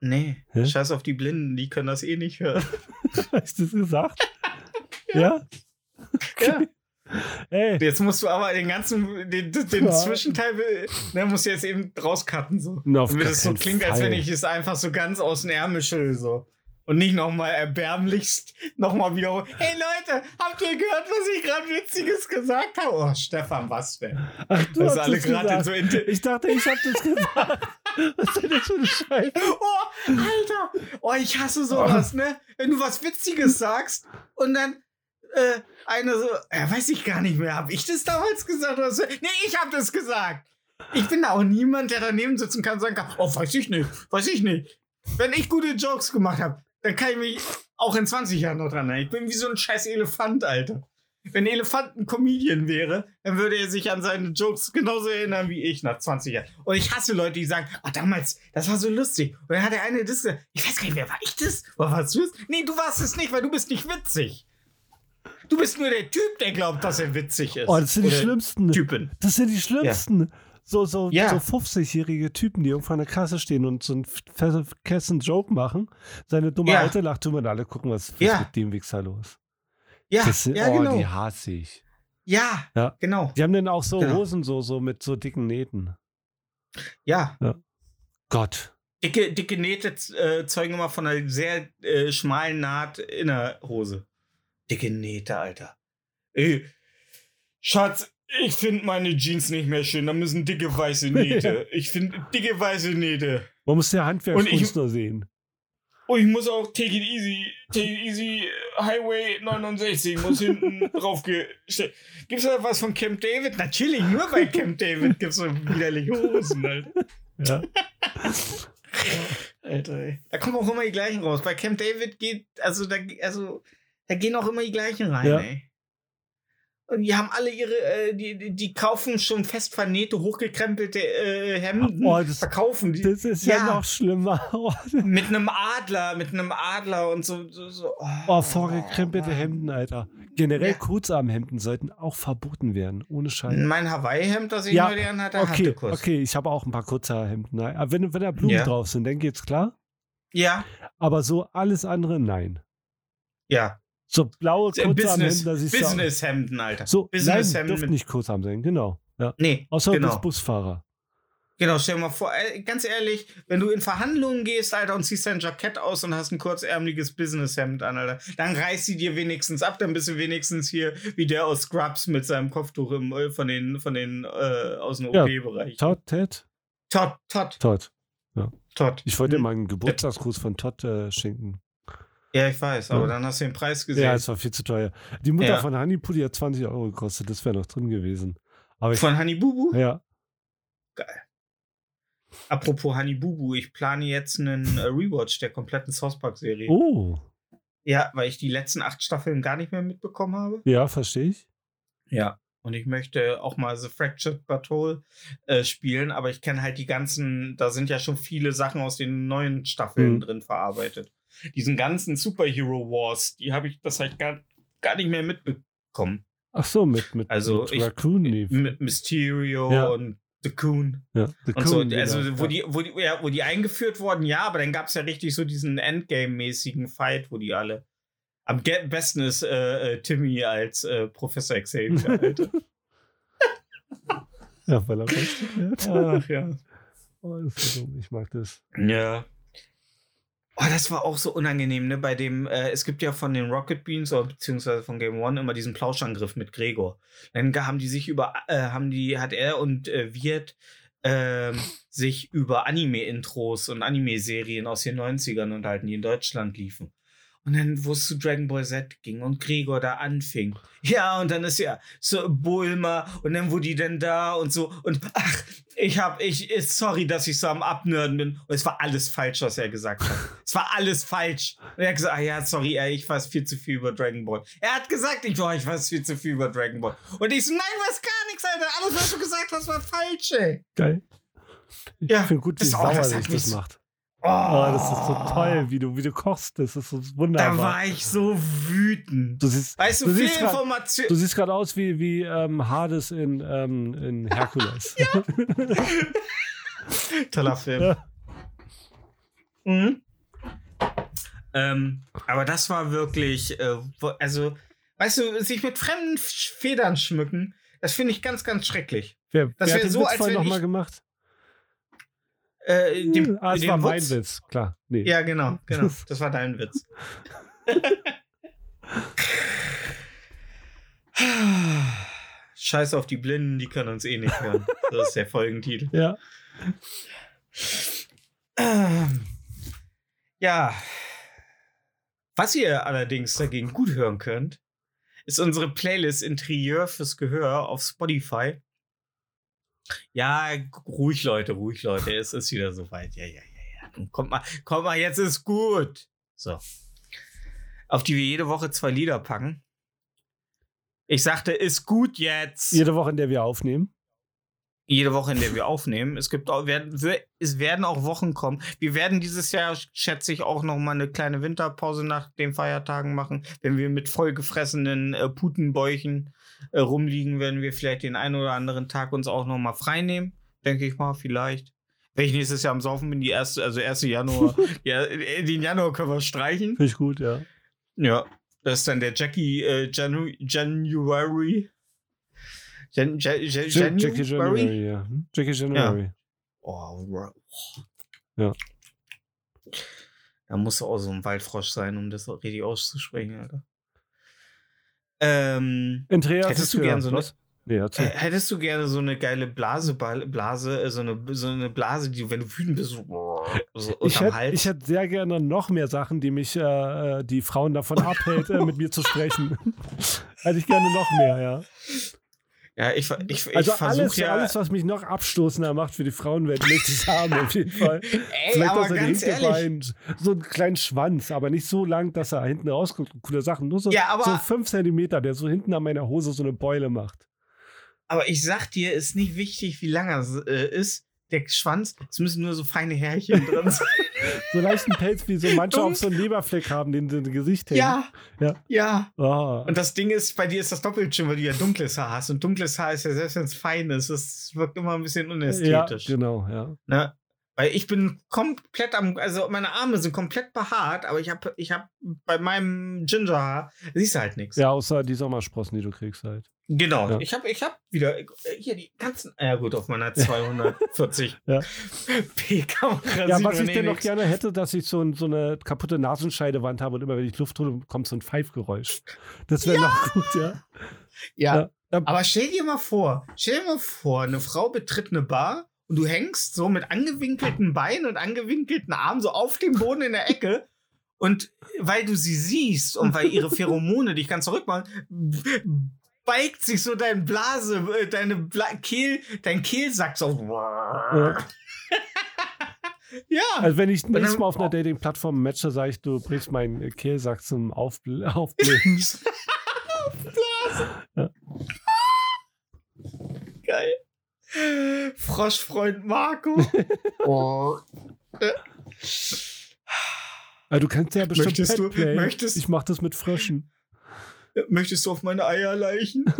Nee, Hä? scheiß auf die Blinden, die können das eh nicht hören. Hast du das gesagt? ja? Ja. Ey, Jetzt musst du aber den ganzen, den, den Ja. Zwischenteil, ne, musst du jetzt eben rauscutten, so. Na, Damit es so klingt, als wenn Fall. ich es einfach so ganz aus dem Ärmel schüttel, so. Und nicht nochmal erbärmlichst nochmal wiederholen. Hey Leute, habt ihr gehört, was ich gerade Witziges gesagt habe? Oh, Stefan, was denn? Ach, du Das hast alle gerade so Ich dachte, ich habe das gesagt. Was ist denn das für eine Scheiße? Oh, Alter. Oh, ich hasse sowas, ne? Wenn du was Witziges sagst und dann äh, einer so, äh, weiß ich gar nicht mehr, hab ich das damals gesagt? Oder so? Nee, ich hab das gesagt. Ich bin da auch niemand, der daneben sitzen kann und sagen kann, oh, weiß ich nicht, weiß ich nicht. Wenn ich gute Jokes gemacht habe, dann kann ich mich auch in 20 Jahren noch dran erinnern. Ich bin wie so ein scheiß Elefant, Alter. Wenn Elefant ein Comedian wäre, dann würde er sich an seine Jokes genauso erinnern wie ich nach 20 Jahren. Und ich hasse Leute, die sagen, oh, damals, das war so lustig. Und dann hat der eine gesagt. Ich weiß gar nicht mehr, war ich das? War warst du das? Nee, du warst es nicht, weil du bist nicht witzig. Du bist nur der Typ, der glaubt, dass er witzig ist. Oh, das sind die Oder schlimmsten. Typen. Das sind die schlimmsten. So, so, Ja. so 50-jährige Typen, die irgendwo an der Kasse stehen und so einen verkessen Joke machen. Seine dumme Ja. Alte lacht drüber und alle gucken, was, was Ja. mit dem Wichser los. Ja, Das sind, ja, oh, genau. die hasse ich. Ja, Ja. genau. Die haben dann auch so Genau. Hosen so, so mit so dicken Nähten. Ja. Gott. Dicke, dicke Nähte äh, zeugen immer von einer sehr äh, schmalen Naht in der Hose. Dicke Nähte, Alter. Ey, Schatz, ich finde meine Jeans nicht mehr schön. Da müssen dicke weiße Nähte. Ich finde dicke weiße Nähte. Man muss ja Handwerkskunst ich- nur sehen. Oh, ich muss auch Take It Easy, Take It Easy Highway 69 muss hinten drauf gestellt. Gibt's da was von Camp David? Natürlich, nur bei Camp David gibt's so widerliche Hosen, Alter. Ja. Alter, ey. Da kommen auch immer die gleichen raus. Bei Camp David geht, also da, also, da gehen auch immer die gleichen rein, Ja. ey. Und die haben alle ihre, äh, die, die, kaufen schon fest vernähte, hochgekrempelte äh, Hemden, Oh, das- verkaufen die Das ist ja, Ja. noch schlimmer. Oh, mit einem Adler, mit einem Adler und so. so, so. oh vorgekrempelte Mann. Hemden, Alter. Generell Ja. Kurzarmhemden sollten auch verboten werden. Ohne Scheiß. Mein Hawaii-Hemd, das ich Ja, heute anhatte, Okay, hatte kurz. okay, ich habe auch ein paar Kurzhaarhemden. Aber wenn, wenn da Blumen Ja. drauf sind, dann geht's klar. Ja, Aber so alles andere, nein. ja. So blaue Äh, Kurzarmhemden, Business, da siehst du. Business-Hemden, Alter. So, nein, Business-Hemden dürfen nicht Kurzarm sein, genau. Ja. Nee, Außer du genau. bist Busfahrer. Genau, stell dir mal vor, äh, ganz ehrlich, wenn du in Verhandlungen gehst, Alter, und ziehst dein Jackett aus und hast ein kurzärmeliges Businesshemd an, Alter, dann reiß sie dir wenigstens ab, dann bist du wenigstens hier wie der aus Scrubs mit seinem Kopftuch im, äh, von den, von den, äh, aus dem Ja. OP-Bereich. Todd, Ted? Todd, Todd, Todd. Todd. Ich wollte Hm. mal einen Geburtstagsgruß von Todd äh, schenken. Ja, ich weiß, aber Ja. dann hast du den Preis gesehen. Ja, es war viel zu teuer. Die Mutter Ja. von Honeypoo, die hat 20 Euro gekostet. Das wäre noch drin gewesen. Aber ich, Von Honey Bubu? ja, Apropos Honey Bubu, ich plane jetzt einen äh, Rewatch der kompletten South Park-Serie. oh, Ja, weil ich die letzten acht Staffeln gar nicht mehr mitbekommen habe. ja, verstehe ich. Ja. Und ich möchte auch mal The Fractured But Whole äh, spielen, aber ich kenne halt die ganzen, da sind ja schon viele Sachen aus den neuen Staffeln Mhm. drin verarbeitet. Diesen ganzen Superhero Wars, die habe ich das halt gar, gar nicht mehr mitbekommen. Ach so, mit, mit, Also mit ich- Raccoon. Nee. Mit Mysterio Ja. und The Coon. Ja, The Und so, Coon, also genau, wo, ja. die, wo, die, ja, wo die eingeführt wurden, ja, aber dann gab es ja richtig so diesen Endgame-mäßigen Fight, wo die alle. Am besten ist äh, äh, Timmy als äh, Professor Xavier, Alter. Ja, weil er. Ach ja. Oh, ist so dumm. Ich mag das. Ja. Oh, das war auch so unangenehm, ne? Bei dem, äh, es gibt ja von den Rocket Beans oder beziehungsweise von Game One immer diesen Plauschangriff mit Gregor. Dann haben die sich über, äh, haben die, hat er und äh, Wirt ähm, sich über Anime-Intros und Anime-Serien aus den 90ern unterhalten, die in Deutschland liefen. Und dann, wo es zu Dragon Ball Z ging und Gregor da anfing. Ja, und dann ist ja so Bulma und dann, wo die denn da und so. Und ach, ich hab, ich, sorry, dass ich so am Abnörden bin. Und es war alles falsch, was er gesagt hat. es war alles falsch. Und er hat gesagt, ah ja, sorry, ey, ich weiß viel zu viel über Dragon Ball. Er hat gesagt, ich, ich weiß viel zu viel über Dragon Ball. Und ich so, nein, was gar nichts, Alter. Alles, was du gesagt hast, war falsch, ey. Geil. Ich Ja, finde gut, wie sauer das sich das macht. Oh, Oh, das ist so toll, wie du, wie du kochst. Das ist so Da wunderbar. war ich so wütend. Du siehst, Weißt du, Du viel Information. du siehst gerade aus wie, wie ähm, Hades in, ähm, in Herkules. Toller Film. Ja. Mhm. Ähm, aber das war wirklich, äh, also, weißt du, sich mit fremden Federn schmücken, das finde ich ganz, ganz schrecklich. Wer, Das wer wär hat den so, Witz als nochmal ich- gemacht? Äh, dem, ah, es war mein Wutz- Witz, klar. Nee. Ja, genau, genau. Das war dein Witz. Scheiß auf die Blinden, die können uns eh nicht hören. Das ist der Folgentitel. Ja. Ähm, ja. Was ihr allerdings dagegen gut hören könnt, ist unsere Playlist Interieur fürs Gehör auf Spotify. Ja, ruhig, Leute, ruhig, Leute. Es ist wieder soweit. Ja, ja, ja, ja. Kommt mal, kommt mal, jetzt ist gut. So. Auf die wir jede Woche zwei Lieder packen. Ich sagte, ist gut jetzt. Jede Woche, in der wir aufnehmen. Jede Woche, in der wir aufnehmen. Es gibt auch, werden, wir- es werden auch Wochen kommen. Wir werden dieses Jahr, schätze ich, auch noch mal eine kleine Winterpause nach den Feiertagen machen. Wenn wir mit vollgefressenen äh, Putenbäuchen äh, rumliegen, werden wir vielleicht den einen oder anderen Tag uns auch noch mal frei nehmen. Denke ich mal, vielleicht. Wenn ich nächstes Jahr am Saufen bin, die erste, also 1. Januar, ja, äh, den Januar können wir streichen. Finde ich gut, ja. Ja, das ist dann der Jackie äh, Janu January. Jan, Jan, Jan, Ja- Jackie January? Ja. Hm? Jackie January. Oh, bro. Ja. Da muss auch so ein Waldfrosch sein, um das richtig auszusprechen, Alter. Ähm, Andreas Hättest du gern so eine-? Nee, äh, hättest du gerne so eine geile Blase, Blase, äh, so eine, so eine Blase, die, wenn du wütend bist, so, so Ich hätte, Hals? ich hätte sehr gerne noch mehr Sachen, die mich, äh, äh, die Frauen davon abhält, äh, mit mir zu sprechen. Hätte ich gerne noch mehr, ja. Ja, ich, ich, ich Also versuche alles, ja. alles, was mich noch abstoßender macht für die Frauenwelt, möchte ich haben, auf jeden Fall. ey, Vielleicht aber so ein ganz ehrlich. Hinterbein, so einen kleinen Schwanz, aber nicht so lang, dass er hinten rauskommt. Coole Sachen. Nur so, Ja, aber- so fünf Zentimeter, der so hinten an meiner Hose so eine Beule macht. Aber ich sag dir, ist nicht wichtig, wie lang er äh, ist. Der Schwanz, es müssen nur so feine Härchen drin sein. So leichten Pelz, wie so manche auf so ein Leberfleck haben, den sie im Gesicht hängen. ja, Ja. ja. Ah. Und das Ding ist, bei dir ist das doppelt schön, weil du ja dunkles Haar hast. Und dunkles Haar ist ja selbst wenn es fein ist, das wirkt immer ein bisschen ja, unästhetisch. genau, ja. Ne? Weil ich bin komplett am, also meine Arme sind komplett behaart, aber ich habe ich hab bei meinem Gingerhaar, siehst du halt nichts. Ja, außer die Sommersprossen, die du kriegst halt. Genau. Ja. Ich habe ich hab wieder äh, hier die ganzen, ja gut, auf meiner 240 Ja. P-Kamera. Ja, was ich eh denn noch gerne hätte, dass ich so, ein, so eine kaputte Nasenscheidewand habe und immer wenn ich Luft hole, kommt so ein Pfeifgeräusch. Das wäre noch gut, ja. Ja. Ja. Ja. Aber stell dir mal vor, stell dir mal vor, eine Frau betritt eine Bar und du hängst so mit angewinkelten Beinen und angewinkelten Armen so auf dem Boden in der Ecke und weil du sie siehst und weil ihre Pheromone dich ganz verrückt beigt sich so dein Blase, äh, deine Bla Kehl, dein Kehlsack so. Ja. Ja. Also wenn ich nächstes Mal auf einer Dating-Plattform matche, sage ich, du bringst meinen Kehlsack zum Aufbl Aufblähen. Geil. Froschfreund Marco. oh. Also du kannst ja bestimmt Möchtest du- Petplay. möchtest- Ich mach das mit Fröschen. Möchtest du auf meine Eier leichen?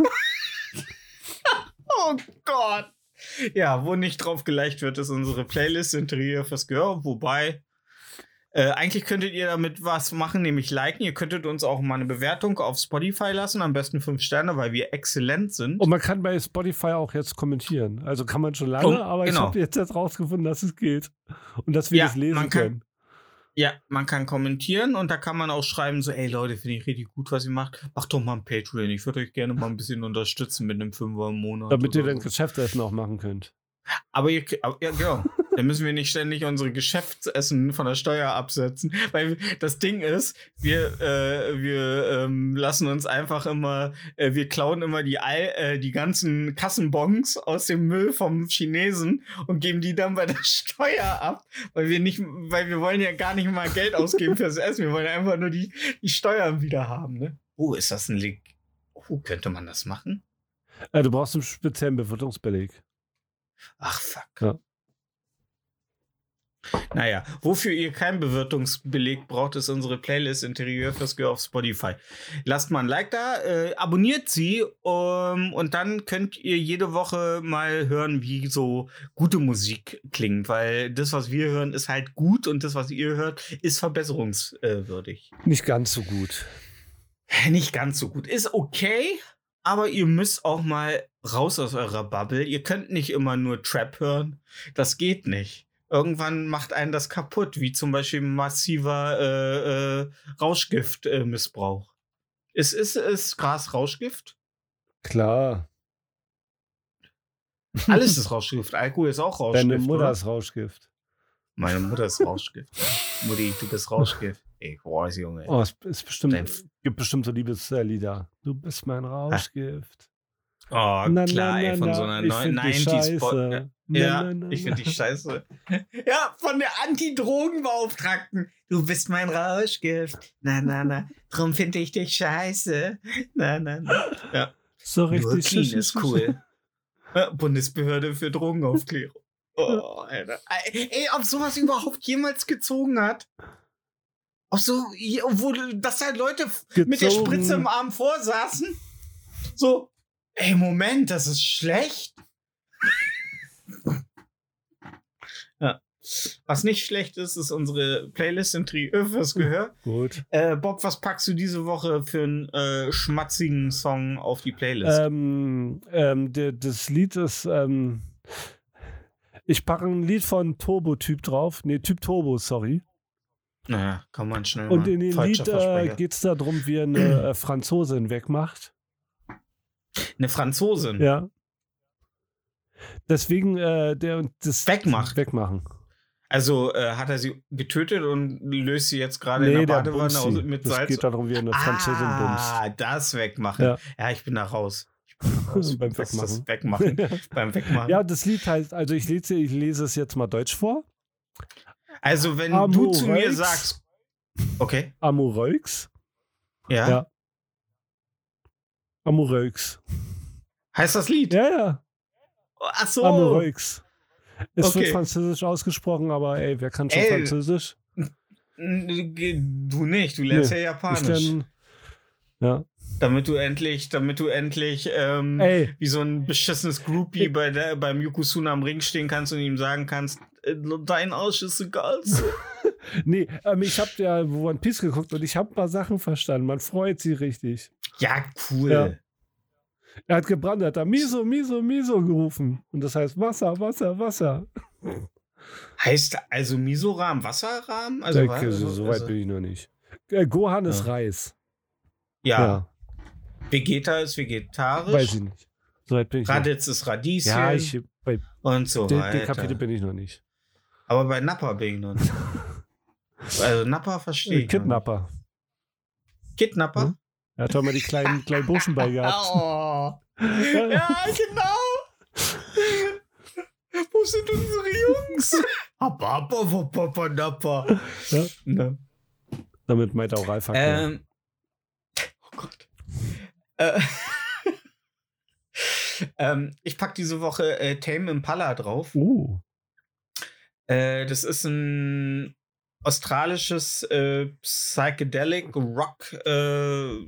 oh Gott. Ja, wo nicht drauf geleicht wird, ist unsere Playlist Interieur fürs Gehör. Wobei, äh, eigentlich könntet ihr damit was machen, nämlich liken. Ihr könntet uns auch mal eine Bewertung auf Spotify lassen, am besten fünf Sterne, weil wir exzellent sind. Und man kann bei Spotify auch jetzt kommentieren. Also kann man schon lange, Und- aber ich genau. habe jetzt, jetzt rausgefunden, dass es geht. Und dass wir Ja, das lesen man kann- können. Ja, man kann kommentieren und da kann man auch schreiben, so, ey Leute, finde ich richtig gut, was ihr macht. Macht doch mal ein Patreon. Ich würde euch gerne mal ein bisschen unterstützen mit einem Fünfer im Monat. Damit ihr oder dann so. Geschäftsessen auch machen könnt. Aber ihr, aber, ja, genau. Dann müssen wir nicht ständig unsere Geschäftsessen von der Steuer absetzen. Weil das Ding ist, wir, äh, wir ähm, lassen uns einfach immer, äh, wir klauen immer die, Ei- äh, die ganzen Kassenbons aus dem Müll vom Chinesen und geben die dann bei der Steuer ab. Weil wir nicht, weil wir wollen ja gar nicht mal Geld ausgeben fürs Essen. Wir wollen einfach nur die, die Steuern wieder haben, ne? Oh, ist das ein Leg. Oh, könnte man das machen? Äh, du brauchst einen speziellen Bewirtungsbeleg. Ach, fuck. Ja. Naja, wofür ihr keinen Bewirtungsbeleg braucht, ist unsere Playlist Interieur fürs Gehör auf Spotify. Lasst mal ein Like da, äh, abonniert sie um, und dann könnt ihr jede Woche mal hören, wie so gute Musik klingt, weil das, was wir hören, ist halt gut und das, was ihr hört, ist verbesserungswürdig. Nicht ganz so gut. Nicht ganz so gut. Ist okay, aber ihr müsst auch mal raus aus eurer Bubble. Ihr könnt nicht immer nur Trap hören. Das geht nicht. Irgendwann macht einen das kaputt, wie zum Beispiel massiver äh, äh, Rauschgiftmissbrauch. ist, ist, ist Gras Rauschgift? Klar. Alles ist Rauschgift. Alkohol ist auch Rauschgift. Deine Mutter oder? ist Rauschgift. Meine Mutter ist Rauschgift. Mutti, du bist Rauschgift. Ey, boah, Junge. Oh, es ist bestimmt, Dein- gibt bestimmt so Liebeslieder. Du bist mein Rauschgift. Oh, Na, klar, na, ey, von na, so einer ich neuen find dich 90s Pop. scheiße. Na, Ja, na, na, ich finde dich scheiße. Ja, von der Anti-Drogen-Beauftragten. Du bist mein Rauschgift. Na, na, na. Drum finde ich dich scheiße. Na, na, na. Ja, So nur richtig. clean ist cool. Bundesbehörde für Drogenaufklärung. Oh, Alter. Ey, ob sowas überhaupt jemals gezogen hat? Ob so, wo, dass da Leute mit der Gezogen. Spritze im Arm vorsaßen? So, ey, Moment, das ist schlecht. ja. Was nicht schlecht ist, ist unsere Playlist in Triö fürs Gehör. Gut. Äh, Bob, was packst du diese Woche für einen äh, schmatzigen Song auf die Playlist? Ähm, ähm, der, das Lied ist. Ähm, ich packe ein Lied von Turbo-Typ drauf. Nee, Typ Turbo, sorry. naja, kann man schnell Und in dem Lied äh, geht es darum, wie eine äh, Franzosin wegmacht. Eine Franzosin. Ja. Deswegen, äh, der und das. Wegmacht. Wegmachen. Also äh, hat er sie getötet und löst sie jetzt gerade in Nee, der der Badewanne aus, mit Das Salz? geht darum, wie eine Französin ah, das wegmachen. Ja. Ja. ich bin da raus. Ich bin da raus. Beim ist das Wegmachen. Wegmachen. Beim Wegmachen. Ja, das Lied heißt, also ich lese, ich lese es jetzt mal deutsch vor. also, wenn du Amoureux. zu mir sagst. Okay. Amoureux. Ja. Ja. Amoureux. Heißt das Lied? Ja, ja. Ach so. Amoureux. Es Okay. wird französisch ausgesprochen, aber ey, wer kann schon Ey. französisch? Du nicht, du lernst Nee, ja Japanisch. dann, ja. Damit du endlich, damit du endlich ähm, wie so ein beschissenes Groupie bei der, beim Yokozuna am Ring stehen kannst und ihm sagen kannst, äh, dein Arsch ist egal. nee, ähm, ich habe ja One Piece geguckt und ich habe ein paar Sachen verstanden. Man freut sich richtig. ja, cool. Ja. Er hat gebrannt, er hat da Miso, Miso, Miso gerufen. Und das heißt Wasser, Wasser, Wasser. Heißt also Misorahmen Wasserrahmen? Also, Also, okay, so, so weit also, bin ich noch nicht. Äh, Gohan ist Ja. Reis. ja. Vegeta ist vegetarisch. weiß ich nicht. So weit bin ich Raditz ist noch. Radieschen Ja, ich, bei und so dem, weiter. dem Kapitel bin ich noch nicht. Aber bei Nappa bin ich noch nicht. also Nappa verstehe ich. Kidnapper. Kidnapper? Hm? Er hat doch mal die kleinen, kleinen Burschen bei gehabt. Oh. Ja, genau. Wo sind unsere Jungs? Abba, abba, abba, nappa. Ja. Ne. Damit meint er auch Oralverkehr. Ähm, oh Gott. Äh, ähm, ich packe diese Woche äh, Tame Impala drauf. uh, Äh, das ist ein australisches äh, Psychedelic Rock, äh,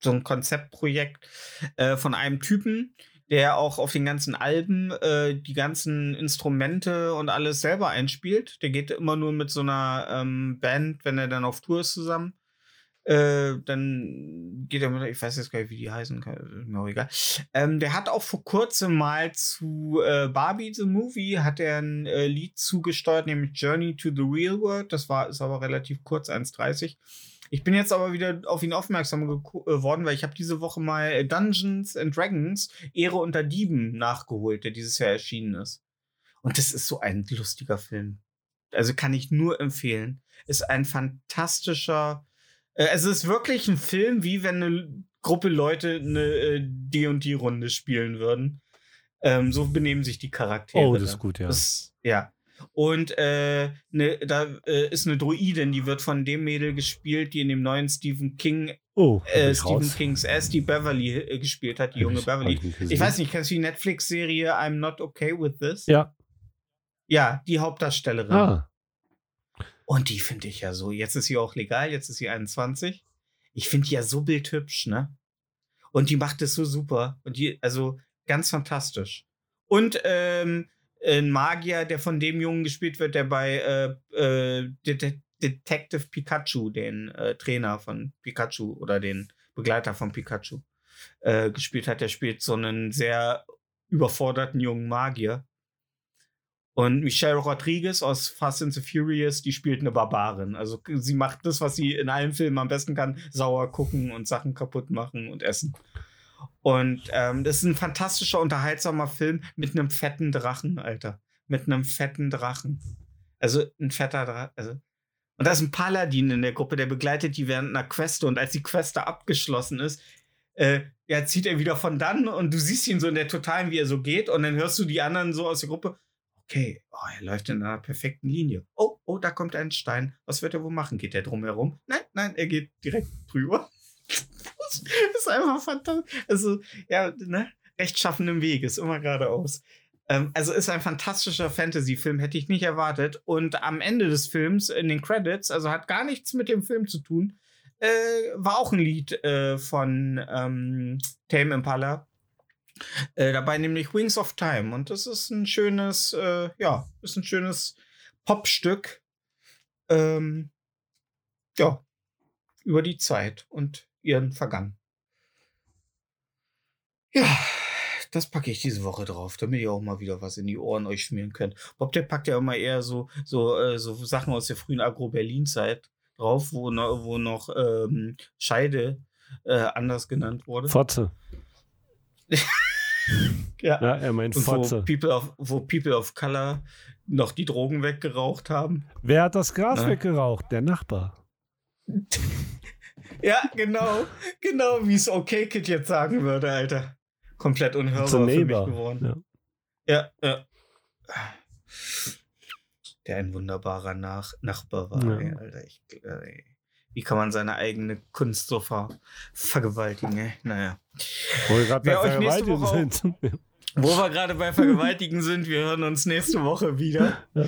so ein Konzeptprojekt äh, von einem Typen, der auch auf den ganzen Alben äh, die ganzen Instrumente und alles selber einspielt. Der geht immer nur mit so einer ähm, Band, wenn er dann auf Tour ist zusammen. Äh, dann geht er mit, ich weiß jetzt gar nicht, wie die heißen, mir egal. Ähm, der hat auch vor kurzem mal zu äh, Barbie the Movie hat er ein äh, Lied zugesteuert, nämlich Journey to the Real World. Das war ist aber relativ kurz, 1,30. Ich bin jetzt aber wieder auf ihn aufmerksam geworden, weil ich habe diese Woche mal äh, Dungeons and Dragons Ehre unter Dieben nachgeholt, der dieses Jahr erschienen ist. Und das ist so ein lustiger Film. Also kann ich nur empfehlen. Ist ein fantastischer. Äh, es ist wirklich ein Film, wie wenn eine Gruppe Leute eine äh, D&D-Runde spielen würden. Ähm, so benehmen sich die Charaktere. oh, das ist gut, ja. Das, ja. Und äh, ne, da äh, ist eine Druidin, die wird von dem Mädel gespielt, die in dem neuen Stephen King, oh, äh, Stephen raus. Kings S, die Beverly äh, gespielt hat, die junge ich- Beverly. ich weiß nicht, kennst du die Netflix-Serie I'm Not Okay with This? Ja. Ja, die Hauptdarstellerin. Ah, Und die finde ich ja so. Jetzt ist sie auch legal, jetzt ist sie 21. Ich finde die ja so bildhübsch, ne? Und die macht es so super. Und die, also ganz fantastisch. Und ähm, ein Magier, der von dem Jungen gespielt wird, der bei äh, äh, Det Detective Pikachu, den äh, Trainer von Pikachu oder den Begleiter von Pikachu, äh, gespielt hat. Der spielt so einen sehr überforderten jungen Magier. Und Michelle Rodriguez aus Fast and the Furious, die spielt eine Barbarin. Also sie macht das, was sie in allen Filmen am besten kann: sauer gucken und Sachen kaputt machen und essen. Und ähm, das ist ein fantastischer, unterhaltsamer Film mit einem fetten Drachen, Alter. mit einem fetten Drachen. Also ein fetter Drachen. Also. Und da ist ein Paladin in der Gruppe, der begleitet die während einer Queste. Und als die Queste abgeschlossen ist, äh, ja, zieht er wieder von dann und du siehst ihn so in der Totalen, wie er so geht. Und dann hörst du die anderen so aus der Gruppe. Okay, oh, er läuft in einer perfekten Linie. Oh, oh, da kommt ein Stein. Was wird er wohl machen? Geht er drum herum? Nein, nein, er geht direkt drüber. Das ist einfach fantastisch. Also, ja, ne? Rechtschaffenem Weg ist immer geradeaus. Ähm, also ist ein fantastischer Fantasy-Film, hätte ich nicht erwartet. Und am Ende des Films, in den Credits, also hat gar nichts mit dem Film zu tun, äh, war auch ein Lied äh, von ähm, Tame Impala. Äh, dabei nämlich Wings of Time. Und das ist ein schönes, äh, ja, ist ein schönes Popstück. Ähm, ja, über die Zeit und ihren Vergangen. Ja, das packe ich diese Woche drauf, damit ihr auch mal wieder was in die Ohren euch schmieren könnt. Bob, der packt ja immer eher so, so, äh, so Sachen aus der frühen Agro-Berlin-Zeit drauf, wo, noch, wo noch ähm, Scheide äh, anders genannt wurde. Fotze. ja. Ja, er meint Und wo Fotze. People, of, wo People of Color noch die Drogen weggeraucht haben. Wer hat das Gras Na? weggeraucht? Der Nachbar. Ja, genau. Genau, wie es Okay Kid jetzt sagen würde, Alter. Komplett unhörbar für mich geworden. Ja. Ja, ja. Der ein wunderbarer Nach Nachbar war, Ja. ey, Alter. Ich, äh, wie kann man seine eigene Kunst so ver vergewaltigen, ey? Naja. Wo wir gerade bei Woche sind. Wo wir gerade bei Vergewaltigen sind, wir hören uns nächste Woche wieder Ja.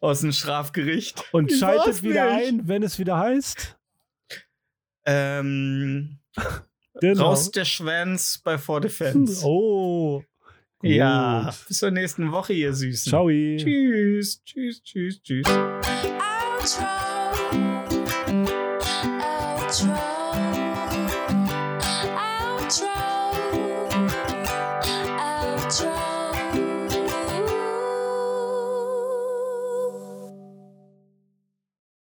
aus dem Strafgericht. Und Ich schaltet wieder nicht. ein, wenn es wieder heißt. Ähm, Genau. Raus der Schwanz bei For Defense. Oh. Gut. Ja, bis zur nächsten Woche, ihr Süßen. Ciao. Tschüss, tschüss, tschüss, tschüss.